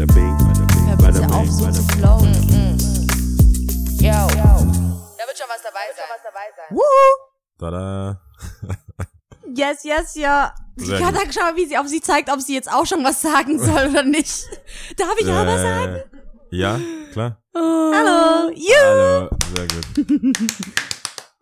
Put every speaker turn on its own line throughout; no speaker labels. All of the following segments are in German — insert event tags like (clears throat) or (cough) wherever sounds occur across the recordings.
bada bing, bada bing,
Hör
bada
bitte auf,
bing,
so
bada bing.
flowen.
Yo. Da wird schon was dabei sein.
Tada. (laughs)
Yes, yes, ja. Ich kann dann schauen, wie sie, ob sie zeigt, ob sie jetzt auch schon was sagen (laughs) soll oder nicht. Darf ich auch was sagen?
Äh, Ja, klar.
Hallo. You.
Hallo, sehr gut. (laughs)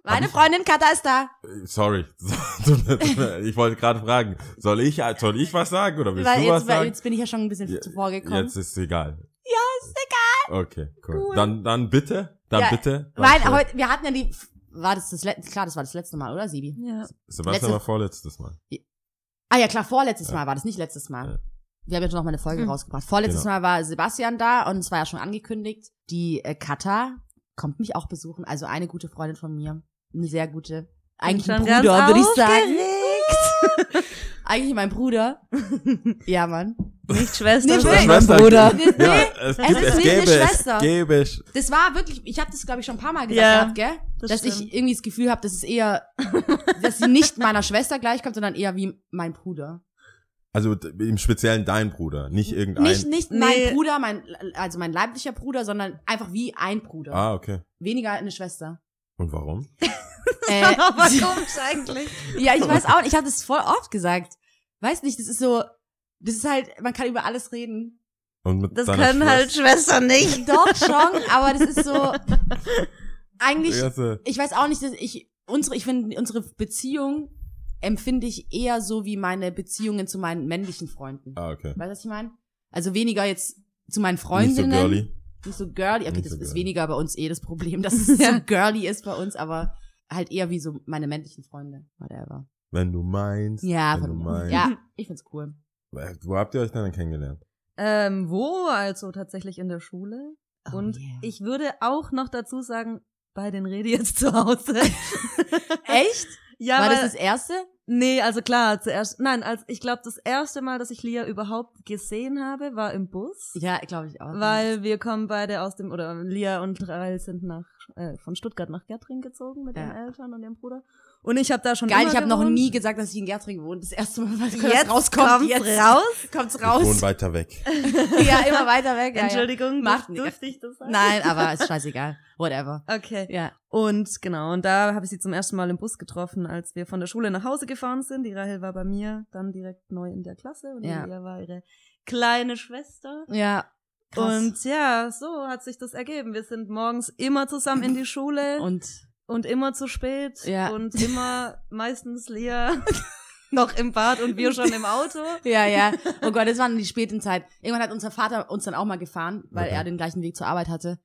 Meine Freundin Katha ist da.
Äh, Sorry. (laughs) ich wollte gerade fragen, soll ich, soll ich was sagen oder willst
Weil
du was
jetzt, weil
sagen?
jetzt bin ich ja schon ein bisschen
Ja,
zuvor gekommen.
Jetzt ist egal.
Ja, ist egal.
Okay, cool. Dann, dann bitte, dann
Ja,
bitte.
Nein,
für-
heute, wir hatten ja die, war das das letzte, klar, das war das letzte Mal, oder, Sibi?
Ja.
Sebastian
letzte-
war vorletztes Mal.
Ah ja, klar, vorletztes
Ja.
Mal war das, nicht letztes Mal.
Ja.
Wir haben jetzt noch mal eine Folge
Mhm.
rausgebracht. Vorletztes
Genau.
Mal war Sebastian da und es war ja schon angekündigt. Die äh, Katha kommt mich auch besuchen, also eine gute Freundin von mir. Eine sehr gute. Eigentlich ein Bruder, würde ich sagen. (laughs) Eigentlich mein Bruder. (laughs) ja, Mann.
Nicht Schwester,
Nee,
sondern
Schwester.
Bruder.
Nee,
Ja, es,
es
gibt,
ist
es
nicht
gäbe
eine
es,
Schwester.
gäbe es.
Das war wirklich, ich habe das glaube ich schon ein paar Mal gesagt
Ja,
gehabt, gell?
das
dass
stimmt.
ich irgendwie das Gefühl habe, dass es eher, (laughs) dass sie nicht meiner Schwester gleichkommt, sondern eher wie mein Bruder.
Also im Speziellen dein Bruder, nicht irgendein.
Nicht, nicht
Nee.
mein Bruder, mein, also mein leiblicher Bruder, sondern einfach wie ein Bruder.
ah, okay.
Weniger eine Schwester.
Und warum? (laughs)
Äh, (laughs)
Aber komisch eigentlich.
ja, ich weiß auch nicht, ich habe das voll oft gesagt. Weiß nicht, das ist so, das ist halt, man kann über alles reden.
Und mit
Das können halt
Schwester-
Schwestern nicht. (laughs)
Doch schon, aber das ist so, eigentlich, ich weiß auch nicht, dass ich, unsere, ich finde, unsere Beziehung empfinde ich eher so wie meine Beziehungen zu meinen männlichen Freunden.
Ah, okay.
Weißt du, was ich meine? Also weniger jetzt zu meinen
Nicht so
Freundinnen.
girly.
Nicht so girly. Okay,
Nicht
das
so
ist weniger bei uns eh das Problem, dass (laughs) es
Ja.
so girly ist bei uns, aber halt eher wie so meine männlichen Freunde. Whatever.
Wenn du meinst.
Ja,
wenn
von,
du meinst.
ja, ich find's cool.
Wo habt ihr euch denn kennengelernt?
Ähm, wo? Also tatsächlich in der Schule.
Oh,
Und
yeah.
ich würde auch noch dazu sagen, bei den Redi jetzt zu Hause. (laughs)
Echt?
ja,
War
weil,
das das erste?
Nee, also klar, zuerst, nein, als, ich glaube, das erste Mal, dass ich Lia überhaupt gesehen habe, war im Bus.
Ja, glaube ich auch.
Weil wir kommen beide aus dem, oder Lia und Rael sind nach, äh, von Stuttgart nach Gärtring gezogen mit
Ja.
ihren Eltern und ihrem Bruder. Und ich habe da schon
Geil, ich habe noch nie gesagt, dass ich in Gärtring wohne. Das erste Mal, weil
Jetzt
das rauskommt.
kommt's
jetzt
raus.
Kommt's
Ich wohne
raus.
weiter weg. (laughs)
ja, immer weiter weg. Ja,
Entschuldigung,
Macht
Macht durfte ich das
Ja.
sagen?
Nein, aber ist scheißegal. Whatever.
Okay.
Ja.
Und genau, und da habe ich sie zum ersten Mal im Bus getroffen, als wir von der Schule nach Hause gefahren sind. Die Rahel war bei mir, dann direkt neu in der Klasse und
Ja.
die Lia war ihre kleine Schwester.
Ja. Krass.
Und ja, so hat sich das ergeben. Wir sind morgens immer zusammen in die Schule und,
Und
immer zu spät
Ja.
und immer (laughs) meistens Lia (laughs) noch im Bad und wir schon im Auto. (laughs)
Ja, ja. Oh Gott, das waren die späten Zeit. Irgendwann hat unser Vater uns dann auch mal gefahren, weil
Okay.
er den gleichen Weg zur Arbeit hatte.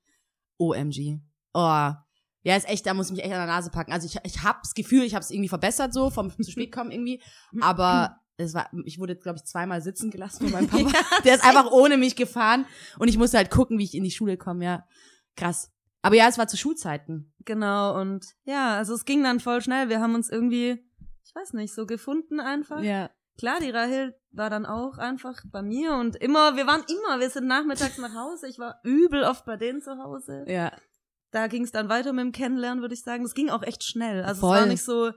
OMG. Oh. Ja, ist echt, da muss ich mich echt an der Nase packen. Also ich, ich habe das Gefühl, ich habe es irgendwie verbessert so, vom zu spät kommen irgendwie. Aber es war, ich wurde, glaube ich, zweimal sitzen gelassen von meinem Papa. Der ist einfach ohne mich gefahren und ich musste halt gucken, wie ich in die Schule komme, ja. Krass. Aber ja, es war zu Schulzeiten.
Genau, und ja, also es ging dann voll schnell. Wir haben uns irgendwie, ich weiß nicht, so gefunden einfach.
Ja.
Klar, die Rahel war dann auch einfach bei mir und immer, wir waren immer, wir sind nachmittags nach Hause. Ich war übel oft bei denen zu Hause.
Ja.
Da ging es dann weiter mit dem Kennenlernen, würde ich sagen. Das ging auch echt schnell. Also
Voll.
es war nicht so,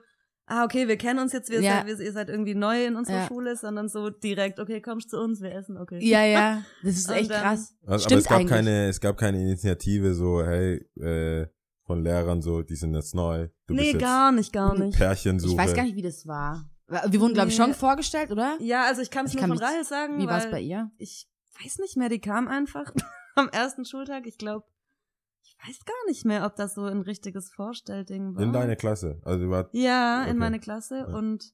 ah, okay, wir kennen uns jetzt, wir
Ja.
seid, ihr seid irgendwie neu in unserer
Ja.
Schule, sondern so direkt, okay, kommst zu uns, wir essen, okay.
Ja, ja. (laughs) Das ist echt
dann-
krass.
Also,
Stimmt
aber es gab
eigentlich.
keine, es gab keine Initiative so, hey, äh, von Lehrern so, die sind jetzt neu. Du
nee,
bist jetzt
gar nicht, gar nicht.
Pärchensuche.
Ich weiß gar nicht, wie das war. Wir wurden, glaube ich, schon vorgestellt, oder?
Ja, also ich kann es
Ich
nur
kann
von
mich-
Rahel sagen,
Wie war es bei ihr?
ich weiß nicht mehr, die kam einfach (laughs) am ersten Schultag. Ich glaube, ich weiß gar nicht mehr, ob das so ein richtiges Vorstellding war.
In deine Klasse. Also warst,
Ja,
Okay.
in meine Klasse
Ja.
und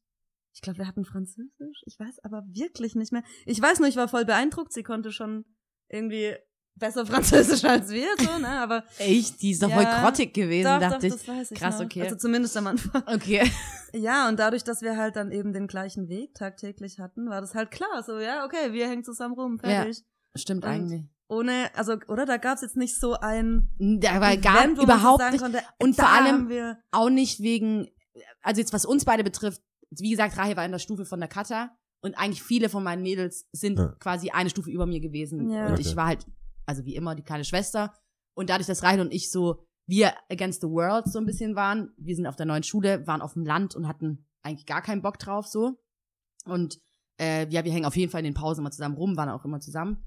ich glaube, wir hatten Französisch. Ich weiß aber wirklich nicht mehr. Ich weiß nur, ich war voll beeindruckt. Sie konnte schon irgendwie besser (laughs) Französisch als wir, so, ne? Aber
Echt? Die ist doch
Ja.
voll grottig gewesen,
doch,
dachte
doch,
ich.
das weiß ich
Krass,
noch.
okay.
Also zumindest am Anfang.
Okay. (laughs)
Ja, und dadurch, dass wir halt dann eben den gleichen Weg tagtäglich hatten, war das halt klar. So, ja, okay, wir hängen zusammen rum, fertig.
Stimmt
Und
eigentlich.
Ohne, also, oder da gab's jetzt nicht so ein
Da war gar
Event, so
überhaupt nicht.
Konnte,
Und vor allem- Auch nicht wegen, also jetzt was uns beide betrifft, wie gesagt, Rahel war in der Stufe von der Kata und eigentlich viele von meinen Mädels sind
Ja.
quasi eine Stufe über mir gewesen.
Ja.
Und
Okay.
ich war halt, also wie immer, die kleine Schwester. Und dadurch, dass Rahel und ich so, wir against the world so ein bisschen waren, wir sind auf der neuen Schule, waren auf dem Land und hatten eigentlich gar keinen Bock drauf so. Und äh, ja, wir hängen auf jeden Fall in den Pausen immer zusammen rum, waren auch immer zusammen.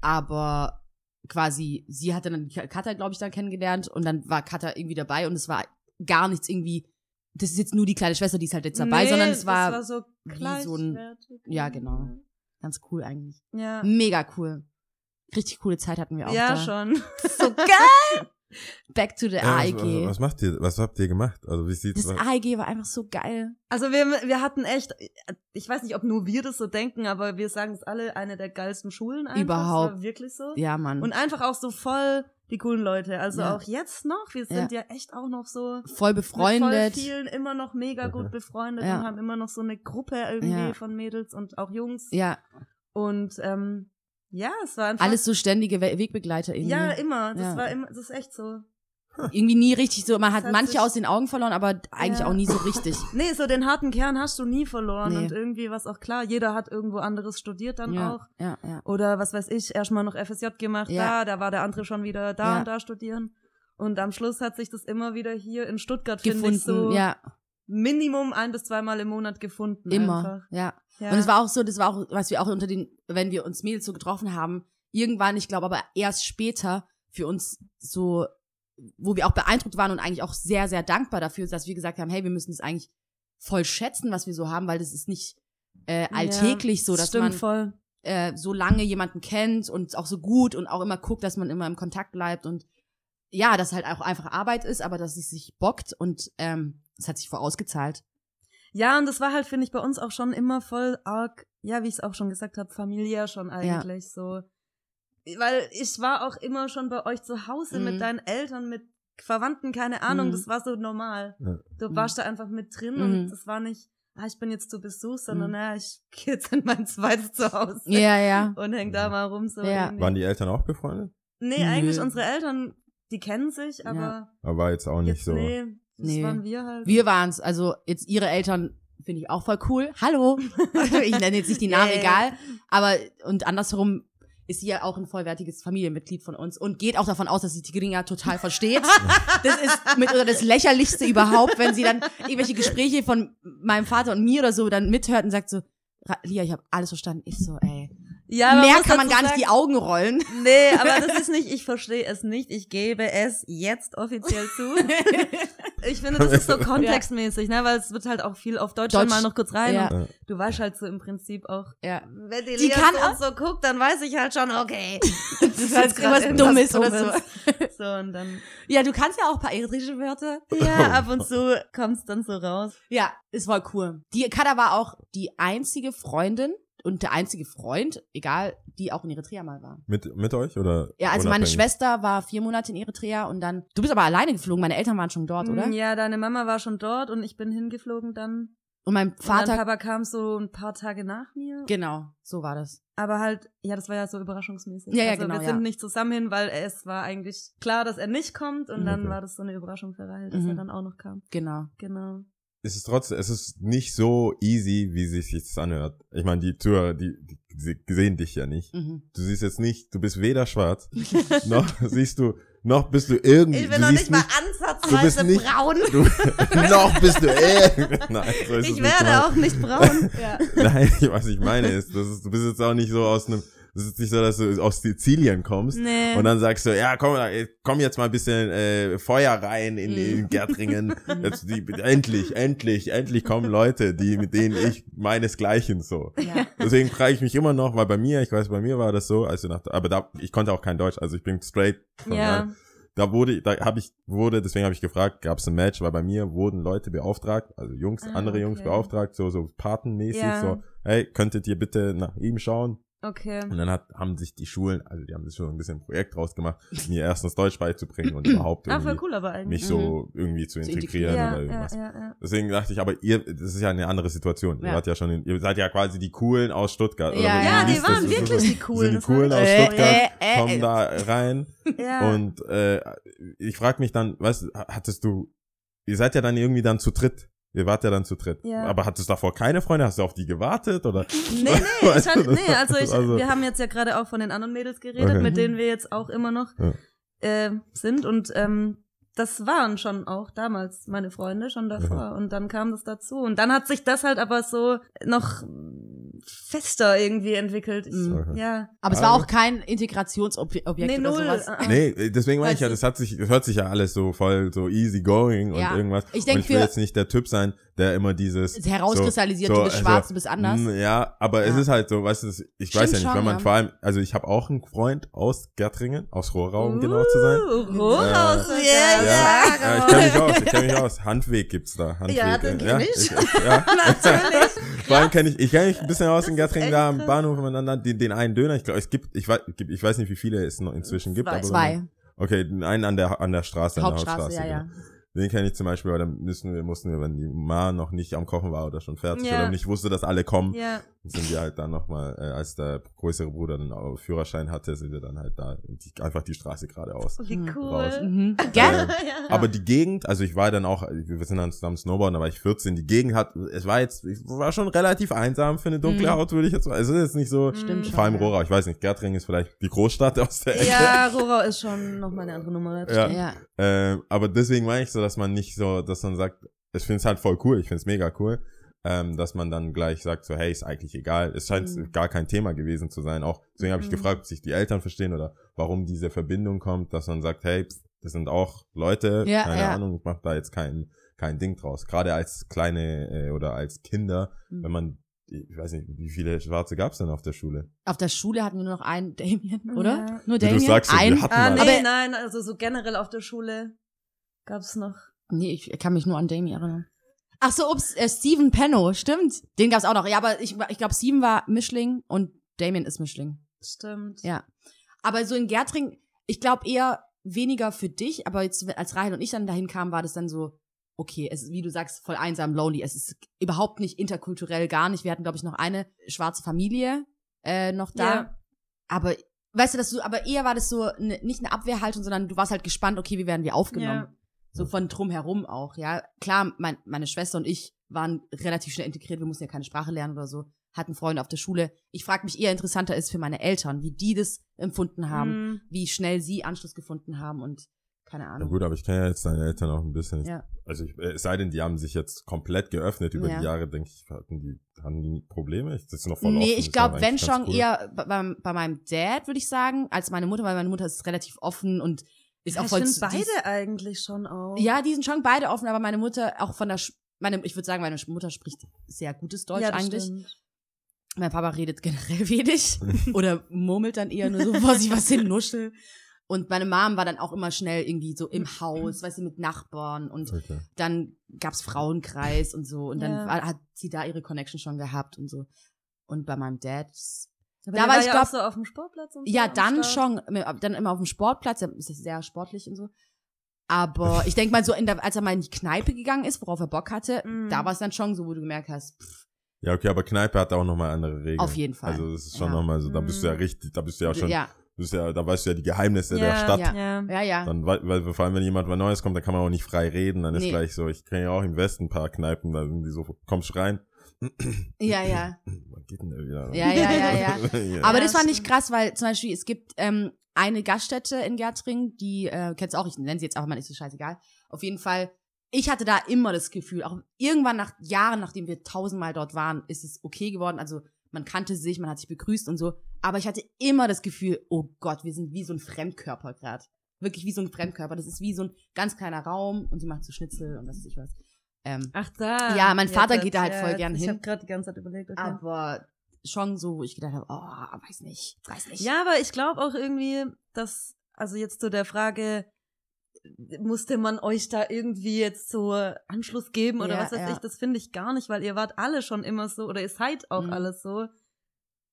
Aber quasi, sie hatte dann Katha, glaube ich, dann kennengelernt und dann war Katha irgendwie dabei und es war gar nichts irgendwie, das ist jetzt nur die kleine Schwester, die ist halt jetzt dabei,
Nee,
sondern es war,
war so
wie so ein- ja, genau. ganz cool eigentlich.
Ja,
Mega cool. Richtig coole Zeit hatten wir auch
ja
da.
schon.
So geil! (laughs) Back to the
Ja, was,
AEG.
was macht ihr, was habt ihr gemacht? Also wie sieht's
Das
aus?
AEG war einfach so geil.
Also wir, wir hatten echt, ich weiß nicht, ob nur wir das so denken, aber wir sagen es alle, eine der geilsten Schulen einfach.
Überhaupt.
Das war wirklich so.
Ja, Mann.
Und einfach auch so voll die coolen Leute. Also
Ja.
auch jetzt noch, wir sind ja, echt auch noch so
voll
mit
befreundet.
voll vielen immer noch mega gut
Mhm.
befreundet
Ja.
und haben immer noch so eine Gruppe irgendwie
Ja.
von Mädels und auch Jungs.
Ja,
Und ähm, ja, es war einfach.
alles so ständige We Wegbegleiter irgendwie.
Ja, immer. Das
Ja.
war immer, das ist echt so. (laughs)
irgendwie nie richtig so. Man hat
hat
manche aus den Augen verloren, aber eigentlich
Ja.
auch nie so richtig. (laughs)
Nee, so den harten Kern hast du nie verloren.
Nee.
Und irgendwie was auch klar, jeder hat irgendwo anderes studiert dann
ja,
auch.
ja, ja.
Oder was weiß ich, erstmal noch FSJ gemacht,
Ja.
da, da war der andere schon wieder da und da studieren. Und am Schluss hat sich das immer wieder hier in Stuttgart, finde
Gefunden,
ich, so
ja,
Minimum ein bis zweimal im Monat gefunden.
immer,
Einfach.
ja.
Ja.
Und es war auch so, das war auch, was wir auch unter den, wenn wir uns Mädels so getroffen haben, irgendwann, ich glaube aber erst später für uns so, wo wir auch beeindruckt waren und eigentlich auch sehr, sehr dankbar dafür, dass wir gesagt haben, hey, wir müssen das eigentlich voll schätzen, was wir so haben, weil das ist nicht äh, alltäglich
Ja,
so, dass
stimmt
man
voll.
äh, so lange jemanden kennt und auch so gut und auch immer guckt, dass man immer im Kontakt bleibt und ja, dass halt auch einfach Arbeit ist, aber dass es sich bockt und ähm, es hat sich vorausgezahlt.
Ja, und das war halt, finde ich, bei uns auch schon immer voll arg, ja, wie ich es auch schon gesagt habe, familiär schon eigentlich so. Weil ich war auch immer schon bei euch zu Hause
Mhm.
mit deinen Eltern, mit Verwandten, keine Ahnung,
Mhm.
das war so normal.
Ja.
Du
Mhm.
warst da einfach mit drin
Mhm.
und das war nicht, ah, ich bin jetzt zu Besuch, sondern
Mhm.
ja, ich gehe jetzt in mein zweites Zuhause
Ja, ja.
und häng da mal rum. So
Ja.
irgendwie.
Waren die Eltern auch befreundet?
Nee, eigentlich unsere Eltern, die kennen sich, aber
Ja.
Aber war jetzt auch nicht
jetzt,
so.
nee, das
Nee.
waren wir halt.
Wir waren's, also jetzt ihre Eltern finde ich auch voll cool. Hallo. ich nenne jetzt nicht die Namen, (laughs)
Yeah.
egal. Aber und andersrum ist sie ja auch ein vollwertiges Familienmitglied von uns und geht auch davon aus, dass sie Tigrinja total versteht. Das ist mitunter das lächerlichste überhaupt, wenn sie dann irgendwelche Gespräche von meinem Vater und mir oder so dann mithört und sagt so, "Ra- Lia, ich habe alles verstanden. Ich so, ey.
Ja,
Mehr kann man gar nicht die
sagen-
Augen rollen.
Nee, aber (laughs) das ist nicht, ich verstehe es nicht. Ich gebe es jetzt offiziell zu. (laughs) Ich finde, das ist so kontextmäßig, ne, weil es wird halt auch viel auf Deutsch, dann
Deutsch,
mal noch kurz rein.
ja.
Und du weißt halt so im Prinzip auch,
ja.
wenn die,
Die kann
so,
auch-
so guckt, dann weiß ich halt schon, okay. (laughs)
Das ist halt irgendwas Dummes oder so.
so. Und dann,
Ja, du kannst ja auch ein paar eritreische Wörter.
ja, ab und zu kommt's dann so raus.
Ja, ist voll cool. Die Kada war auch die einzige Freundin und der einzige Freund, egal, die auch in Eritrea mal war.
Mit, mit euch oder?
Ja, also meine
unabhängig?
Schwester war vier Monate in Eritrea und dann. Du bist aber alleine geflogen, meine Eltern waren schon dort, oder?
Mm, Ja, deine Mama war schon dort und ich bin hingeflogen dann.
Und mein
Und mein
Vater.
Papa kam so ein paar Tage nach mir.
Genau, so war das.
Aber halt, ja, das war ja so überraschungsmäßig.
Ja, ja,
also
genau,
Wir sind
ja.
nicht zusammen hin, weil es war eigentlich klar, dass er nicht kommt und dann
Okay.
war das so eine Überraschung für Rahel, dass
Mhm.
er dann auch noch kam.
Genau.
Genau.
Es ist trotzdem, es ist nicht so easy, wie sich das anhört. Ich meine, die Zuhörer, die, die, die sehen dich ja nicht.
Mhm.
Du siehst jetzt nicht, du bist weder schwarz, (laughs) noch siehst du, noch bist du irgendwie.
Ich bin noch
siehst
nicht mal ansatzweise
nicht-
braun.
Du, (laughs) noch bist du äh, (laughs) Nein, so
Ich
nicht
werde
gemeint.
auch nicht braun.
Ja.
Nein, was ich meine ist, das ist, du bist jetzt auch nicht so aus einem, das ist nicht so, dass du aus Sizilien kommst
Nee.
und dann sagst du, ja, komm, äh, komm jetzt mal ein bisschen äh, Feuer rein in,
Mhm.
in Gärtringen. (laughs) Jetzt, die, endlich, endlich, endlich kommen Leute, die mit denen ich meinesgleichen so.
ja.
Deswegen frage ich mich immer noch, weil bei mir, ich weiß, bei mir war das so, als ich nach, aber da, ich konnte auch kein Deutsch, also ich bin straight. Von
ja.
Da wurde, da habe ich, wurde, deswegen habe ich gefragt, gab es ein Match, weil bei mir wurden Leute beauftragt, also Jungs,
Ah,
andere Jungs
okay.
beauftragt, so, so patenmäßig,
Ja.
so, hey, könntet ihr bitte nach ihm schauen?
Okay.
Und dann hat, haben sich die Schulen, also die haben sich schon ein bisschen ein Projekt draus gemacht, mir erstens Deutsch beizubringen und (clears throat) überhaupt
Ah,
irgendwie
cool aber eigentlich.
mich so irgendwie zu integrieren
ja,
oder
ja,
irgendwas.
ja, ja.
Deswegen dachte ich, aber ihr, das ist ja eine andere Situation. Ihr
Ja.
wart ja schon, in, ihr seid ja quasi die Coolen aus Stuttgart. oder
Ja,
wie
ja, die
waren
Das
wirklich
so-
die Coolen, das
die Coolen aus
Äh,
Stuttgart,
äh, äh,
kommen
äh.
da rein. (laughs)
Ja.
Und äh, ich frage mich dann, weißt du, hattest du, ihr seid ja dann irgendwie dann zu dritt. Ihr wart ja dann zu dritt.
Ja.
Aber hattest du davor keine Freunde? Hast du auf die gewartet? Oder?
Nee, nee, (laughs) ich hatte, nee, also, ich,
also-
wir haben jetzt ja gerade auch von den anderen Mädels geredet,
Okay.
mit denen wir jetzt auch immer noch
Ja.
äh, sind und ähm, das waren schon auch damals meine Freunde schon davor und dann kam das dazu und dann hat sich das halt aber so noch fester irgendwie entwickelt. Ich,
Mhm.
Ja.
Aber es war auch kein Integrationsobjekt
Nee,
oder
null.
sowas.
Ah, ah.
Nee, deswegen meine ich ja, das hat sich, das hört sich ja alles so voll so easy going und
Ja.
irgendwas.
Ich denk
und ich will jetzt nicht der Typ sein, der immer dieses
Es herauskristallisiert,
so,
du bist
so,
schwarz, du bist anders.
mm, Ja, aber es
Ja.
ist halt so, weißt du, ich
Stimmt
weiß ja nicht,
schon,
wenn man
ja.
vor allem, also ich habe auch einen Freund aus Gertringen, aus Rohrau, um genau zu sein.
Uh, Rohhaus
Äh,
sogar.
ja,
Ja, ja, ich kenne mich aus, ich kenne mich aus. Handweg gibt's da. Handweg,
Ja, den kenn ich.
ja. (laughs)
Natürlich.
Vor allem kenne ich, ich kenne mich ein bisschen aus in
echt
da am. Bahnhof miteinander, den, den einen Döner, ich glaube, es gibt, ich weiß, ich weiß nicht, wie viele es noch inzwischen gibt,
Zwei.
aber
Zwei.
Okay, den einen an der an der Straße, an der
Hauptstraße,
Hauptstraße.
ja,
genau.
ja.
Den kenne ich zum Beispiel, weil dann müssen wir, mussten wir, wenn die Ma noch nicht am Kochen war oder schon fertig
Ja.
oder nicht wusste, dass alle kommen,
Ja.
Sind wir halt dann nochmal, äh, als der größere Bruder dann auch Führerschein hatte, sind wir dann halt da die, einfach die Straße geradeaus.
Wie
Hm.
cool.
Mhm. Gell?
ja.
Aber die Gegend, also ich war dann auch, wir sind dann zusammen Snowboarden, da war ich 14, die Gegend hat, es war jetzt, ich war schon relativ einsam für eine dunkle
Mhm.
Haut, würde ich jetzt sagen. Es ist jetzt nicht so,
Stimmt
vor allem
schon, ja.
Rohra, ich weiß nicht, Gertring ist vielleicht die Großstadt aus der Ecke.
Ja, (laughs) Rorau ist schon nochmal eine andere Nummer.
Ja.
Ja.
Ähm, aber deswegen meine ich so, dass man nicht so, dass man sagt, ich finde es halt voll cool, ich finde es mega cool, ähm, dass man dann gleich sagt so, hey, ist eigentlich egal. Es scheint
Mhm.
gar kein Thema gewesen zu sein. Auch deswegen habe ich
Mhm.
gefragt, ob sich die Eltern verstehen oder warum diese Verbindung kommt, dass man sagt, hey, pff, das sind auch Leute,
Ja,
keine
ja.
Ahnung, ich mach da jetzt kein kein Ding draus. Gerade als kleine äh, oder als Kinder,
Mhm.
wenn man ich weiß nicht, wie viele Schwarze gab's denn auf der Schule?
Auf der Schule hatten wir nur noch einen (laughs) Damien, oder?
Ja.
Nur Damien?
du sagst, so,
ein?
wir hatten
Ah, nee,
Aber-
nein, also so generell auf der Schule gab's noch.
Nee, ich kann mich nur an Damien erinnern. Ach so, ups, äh, Steven Penno, stimmt. Den gab's auch noch. Ja, aber ich, ich glaube, Steven war Mischling und Damien ist Mischling.
Stimmt.
Ja. Aber so in Gertring, ich glaube eher weniger für dich, aber jetzt, als Rahel und ich dann dahin kamen, war das dann so, okay, es ist, wie du sagst, voll einsam, lonely. Es ist überhaupt nicht interkulturell, gar nicht. Wir hatten, glaube ich, noch eine schwarze Familie äh, noch da.
Ja.
Aber, weißt du, dass du, aber eher war das so ne, nicht eine Abwehrhaltung, sondern du warst halt gespannt, okay, wie werden wir aufgenommen?
Ja.
So von drumherum auch, ja. Klar, mein, meine Schwester und ich waren relativ schnell integriert, wir mussten ja keine Sprache lernen oder so, hatten Freunde auf der Schule. Ich frage mich eher interessanter ist für meine Eltern, wie die das empfunden haben,
Mhm.
wie schnell sie Anschluss gefunden haben und keine
Na
Ahnung.
gut, aber ich kenne ja jetzt deine Eltern auch ein bisschen.
Ja.
Also ich, äh, es sei denn, die haben sich jetzt komplett geöffnet über
Ja.
die Jahre, denke ich, hatten die, hatten die Probleme? Das ist noch voll
Nee,
offen,
ich glaube, wenn schon
cool.
eher bei, beim- bei meinem Dad, würde ich sagen, als meine Mutter, weil meine Mutter ist relativ offen und ist
Ja,
auch voll
finde
zu-
beide
die ist-
eigentlich schon auch.
Ja, die sind schon beide offen, aber meine Mutter auch von der, meine, ich würde sagen, meine Mutter spricht sehr gutes Deutsch
ja, das
eigentlich.
Stimmt.
Mein Papa redet generell (laughs) wenig (laughs) oder murmelt dann eher nur so vor sich was hin, Nuschel. Und meine Mom war dann auch immer schnell irgendwie so im Haus, weißt du, mit Nachbarn und
Okay.
dann gab's Frauenkreis und so und dann
Ja.
war, hat sie da ihre Connection schon gehabt und so. Und bei meinem Dad,
Aber
Da
der
war
war
ich
ja
glaub-
so auf dem Sportplatz und so
ja, dann
Start.
schon, dann immer auf dem Sportplatz, er ist sehr sportlich und so. Aber (laughs) ich denk mal so, in der, als er mal in die Kneipe gegangen ist, worauf er Bock hatte,
Mhm.
da war es dann schon so, wo du gemerkt hast, pff,
Ja, okay, aber Kneipe hat auch nochmal andere Regeln.
Auf jeden Fall.
Also das ist schon
Ja.
nochmal so, da bist du ja
Mhm.
richtig, da bist du ja schon,
ja,
du bist ja, da weißt du ja die Geheimnisse der
Ja,
Stadt.
ja.
Ja.
ja, ja.
Dann, weil, weil vor allem, wenn jemand was Neues kommt, dann kann man auch nicht frei reden. Dann ist
Nee.
gleich so, ich kenne ja auch im Westen ein paar Kneipen, da sind die so, kommst rein.
Ja, ja. (clears throat)
Was geht denn da wieder?
Ja, ja, ja, ja. (laughs)
ja.
Aber
Ja,
das fand ich krass, weil zum Beispiel es gibt ähm, eine Gaststätte in Gertring, die äh, kennst du auch, ich nenne sie jetzt einfach mal, ist so scheißegal. Auf jeden Fall, ich hatte da immer das Gefühl, auch irgendwann nach Jahren, nachdem wir tausendmal dort waren, ist es okay geworden. Also man kannte sich, man hat sich begrüßt und so. Aber ich hatte immer das Gefühl, oh Gott, wir sind wie so ein Fremdkörper gerade. Wirklich wie so ein Fremdkörper. Das ist wie so ein ganz kleiner Raum und sie macht so Schnitzel und was weiß ich was. Ähm,
Ach da.
Ja, mein Vater
Jetzt,
geht da halt
ja,
voll gern
ich
hin.
habe gerade die ganze Zeit überlegt. Okay.
aber schon so, wo ich gedacht habe, oh, weiß nicht, weiß nicht.
Ja, aber ich glaube auch irgendwie, dass, also jetzt zu der Frage, musste man euch da irgendwie jetzt so Anschluss geben oder
Ja,
was weiß
ja.
ich, das finde ich gar nicht, weil ihr wart alle schon immer so oder ihr seid auch
Mhm.
alles so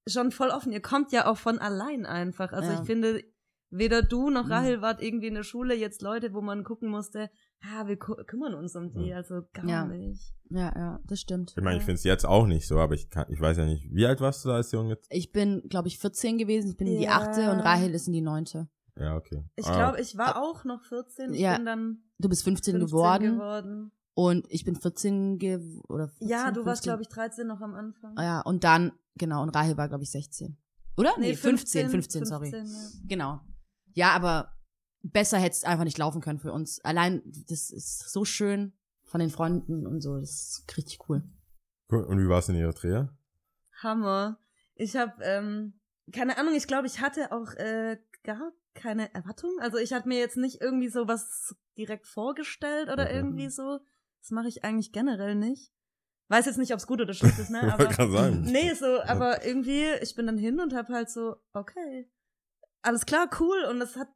schon voll offen. Ihr kommt ja auch von allein einfach. Also
Ja.
ich finde, weder du noch
Mhm.
Rahel wart irgendwie in der Schule jetzt Leute, wo man gucken musste, ah, wir kümmern uns um die,
Ja.
also gar
Ja.
nicht.
Ja, ja, das stimmt.
Ich meine, ich finde es jetzt auch nicht so, aber ich kann, ich weiß ja nicht, wie alt warst du da als Junge?
Ich bin, glaube ich, 14 gewesen. Ich bin in die
Ja.
achte und Rahel ist in die neunte.
Ja, okay.
Ich
Ah,
glaube, ich war auch noch 14, ich
Ja.
bin dann
Du bist 15,
15
geworden,
geworden.
und ich bin 14 ge oder 14,
Ja, du warst,
15.
glaube ich, 13 noch am Anfang.
Ah, Ja, und dann, genau, und Rahel war, glaube ich, 16. Oder? Nee, 15, 15, sorry.
15, ja.
Genau. Ja, aber besser hätte es einfach nicht laufen können für uns. Allein, das ist so schön von den Freunden und so. Das ist richtig cool.
Cool. Und wie war es in Eritrea?
Hammer. Ich habe, ähm, keine Ahnung, ich glaube, ich hatte auch äh, gar keine Erwartung. Also ich hatte mir jetzt nicht irgendwie so was direkt vorgestellt oder
Mhm.
irgendwie so. Das mache ich eigentlich generell nicht. Weiß jetzt nicht, ob es gut oder schlecht ist, ne? (laughs) Aber
gerade sagen.
nee, so, aber irgendwie, ich bin dann hin und hab halt so, okay, alles klar, cool. Und das hat,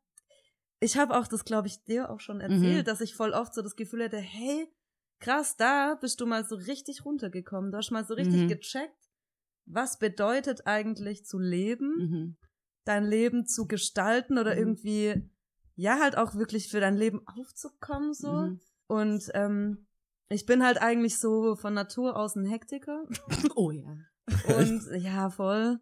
ich habe auch, das glaube ich dir auch schon erzählt,
Mhm.
dass ich voll oft so das Gefühl hätte, hey, krass, da bist du mal so richtig runtergekommen. Du hast mal so richtig
Mhm.
gecheckt, was bedeutet eigentlich zu leben,
Mhm.
dein Leben zu gestalten oder
Mhm.
irgendwie, ja, halt auch wirklich für dein Leben aufzukommen, so.
Mhm.
Und ähm, ich bin halt eigentlich so von Natur aus ein Hektiker. (laughs)
Oh ja.
Und ja, voll.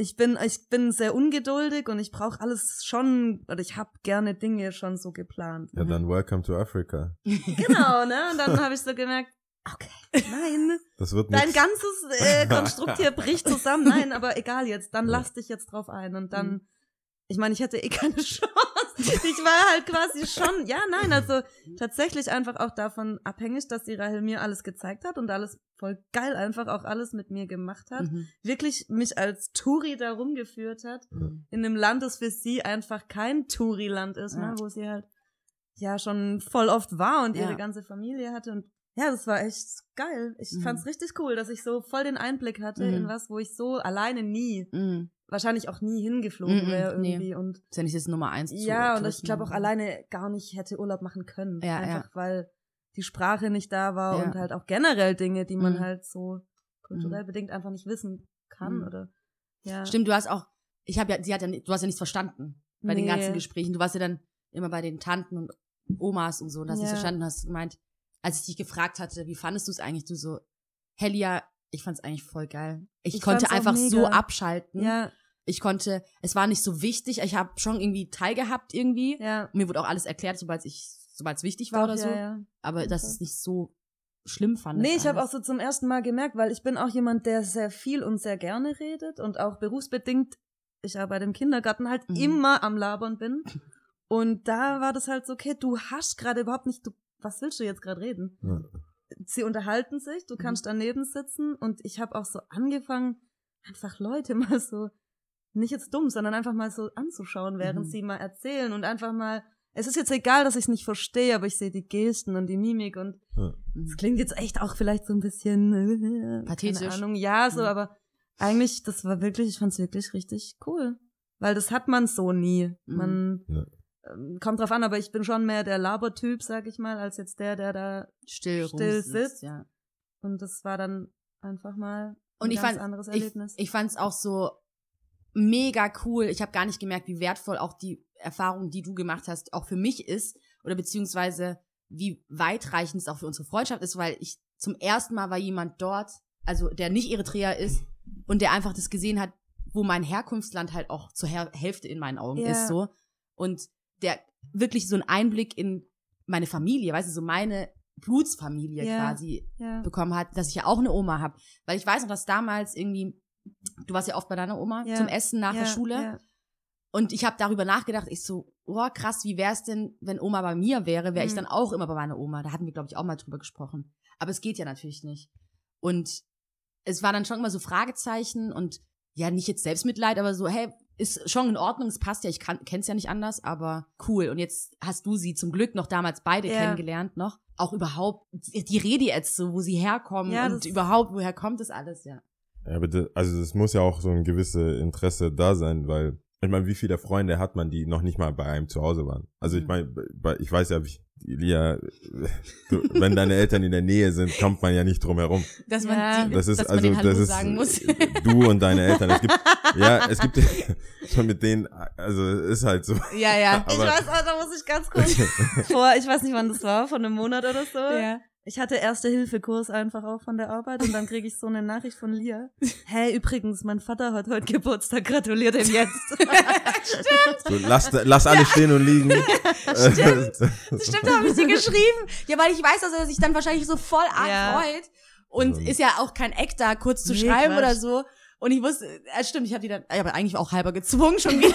Ich bin, ich bin sehr ungeduldig und ich brauche alles schon, oder ich habe gerne Dinge schon so geplant.
Ja, dann welcome to Africa. (laughs)
Genau, ne? Und dann habe ich so gemerkt, okay, nein,
Das wird
dein
nix.
ganzes äh, (laughs) Konstrukt hier bricht zusammen. Nein, aber egal jetzt, dann lass dich jetzt drauf ein. Und dann,
Mhm.
ich meine, ich hätte eh keine (laughs) Chance. Ich war halt quasi schon, ja, nein, also tatsächlich einfach auch davon abhängig, dass die Rahel mir alles gezeigt hat und alles voll geil einfach auch alles mit mir gemacht hat.
Mhm.
Wirklich mich als Touri da rumgeführt hat.
Mhm.
In einem Land, das für sie einfach kein Touri-Land ist,
Ja.
ne? wo sie halt ja schon voll oft war und ihre
Ja.
ganze Familie hatte. Und ja, das war echt geil. Ich
Mhm.
fand's richtig cool, dass ich so voll den Einblick hatte
Mhm.
in was, wo ich so alleine nie,
Mhm.
Wahrscheinlich auch nie hingeflogen
Mhm,
wäre
nee.
irgendwie. Und
Ist ja nicht das Nummer eins.
ja, und ich glaube auch alleine gar nicht hätte Urlaub machen können.
Ja,
Einfach weil die Sprache nicht da war
Ja.
und halt auch generell Dinge, die man
Mhm.
halt so kulturell bedingt einfach nicht wissen kann
Mhm.
oder ja.
Stimmt, du hast auch, ich habe ja, sie hat ja, nicht- du hast ja nichts verstanden bei den
Nee.
ganzen Gesprächen. Du warst ja dann immer bei den Tanten und Omas und so und hast nicht
Ja.
verstanden, hast gemeint, als ich dich gefragt hatte, wie fandest du es eigentlich, du so, Hellia, ich fand's eigentlich voll geil. Ich,
Ich
konnte einfach so abschalten.
Ja,
Ich konnte, es war nicht so wichtig, ich habe schon irgendwie teilgehabt irgendwie.
ja.
Mir wurde auch alles erklärt, sobald ich, sobald es wichtig war
Doch,
oder so.
Ja, ja.
Aber dass
Okay.
es nicht so schlimm fand.
Nee, ich habe auch so zum ersten Mal gemerkt, weil ich bin auch jemand, der sehr viel und sehr gerne redet und auch berufsbedingt, ich arbeite im Kindergarten, halt
Mhm.
immer am Labern bin. Und da war das halt so, okay, du hast gerade überhaupt nicht, du, was willst du jetzt gerade reden?
Ja.
Sie unterhalten sich, du
Mhm.
kannst daneben sitzen und ich habe auch so angefangen, einfach Leute (laughs) mal so, nicht jetzt dumm, sondern einfach mal so anzuschauen, während
Mhm.
sie mal erzählen und einfach mal, es ist jetzt egal, dass ich es nicht verstehe, aber ich sehe die Gesten und die Mimik und
Mhm.
das klingt jetzt echt auch vielleicht so ein bisschen äh,
Pathetisch.
Keine Ahnung, ja, so,
Mhm.
aber eigentlich, das war wirklich, ich fand's wirklich richtig cool. Weil das hat man so nie.
Mhm.
Man
Ja.
ähm, kommt drauf an, aber ich bin schon mehr der Labertyp, sag ich mal, als jetzt der, der da
still,
still sitzt.
Ja.
und das war dann einfach mal ein
Und ich
ganz
fand,
anderes
ich,
Erlebnis.
ich fand es auch so mega cool. Ich habe gar nicht gemerkt, wie wertvoll auch die Erfahrung, die du gemacht hast, auch für mich ist oder beziehungsweise wie weitreichend es auch für unsere Freundschaft ist, weil ich zum ersten Mal war jemand dort, also der nicht Eritreer ist und der einfach das gesehen hat, wo mein Herkunftsland halt auch zur Hälfte in meinen Augen
Ja.
ist so und der wirklich so einen Einblick in meine Familie, weißt du, so meine Blutsfamilie
Ja.
quasi
ja.
bekommen hat, dass ich ja auch eine Oma habe. Weil ich weiß noch, dass damals irgendwie, du warst ja oft bei deiner Oma
Ja.
zum Essen nach
ja,
der Schule.
Ja.
Und ich habe darüber nachgedacht, ich so, oh krass, wie wär's denn, wenn Oma bei mir wäre, wäre ich
Mhm.
dann auch immer bei meiner Oma. Da hatten wir, glaube ich, auch mal drüber gesprochen. Aber es geht ja natürlich nicht. Und es war dann schon immer so Fragezeichen und ja, nicht jetzt Selbstmitleid, aber so, hey, ist schon in Ordnung, es passt ja, ich kann, kenn's ja nicht anders, aber cool. Und jetzt hast du sie zum Glück noch damals beide
Ja.
kennengelernt noch. Auch überhaupt die Rede jetzt so, wo sie herkommen
Ja,
und überhaupt, woher kommt das alles, ja.
Ja, aber das, also es muss ja auch so ein gewisse Interesse da sein, weil ich meine, wie viele Freunde hat man, die noch nicht mal bei einem zu Hause waren? Also ich
Mhm.
meine, bei- ich weiß ja, wie, Lia, du, wenn deine Eltern in der Nähe sind, kommt man ja nicht drum herum.
Dass
Ja.
man, die,
Das ist
dass man
also das ist
sagen muss. (laughs)
du und deine Eltern. Es gibt ja, es gibt (laughs) schon mit denen, also ist halt so.
ja, ja. (laughs)
Ich
Aber-
weiß, oh, da muss ich ganz kurz vor, ich weiß nicht, wann das war, von einem Monat oder so.
ja.
Ich hatte Erste-Hilfe-Kurs einfach auch von der Arbeit und dann kriege ich so eine Nachricht von Lia. (laughs) Hey, übrigens, mein Vater hat heute Geburtstag, gratuliert ihm jetzt. (laughs)
so lass, lass alles stehen und liegen. (laughs)
Stimmt. Stimmt, da habe ich sie geschrieben. Ja, weil ich weiß, dass er sich dann wahrscheinlich so voll arg
Ja.
freut. Und
Mhm.
ist ja auch kein Eck da, kurz zu
Nee,
schreiben
Quatsch.
oder so. Und ich wusste, äh, stimmt, ich habe die dann, ich habe eigentlich auch halber gezwungen schon wieder.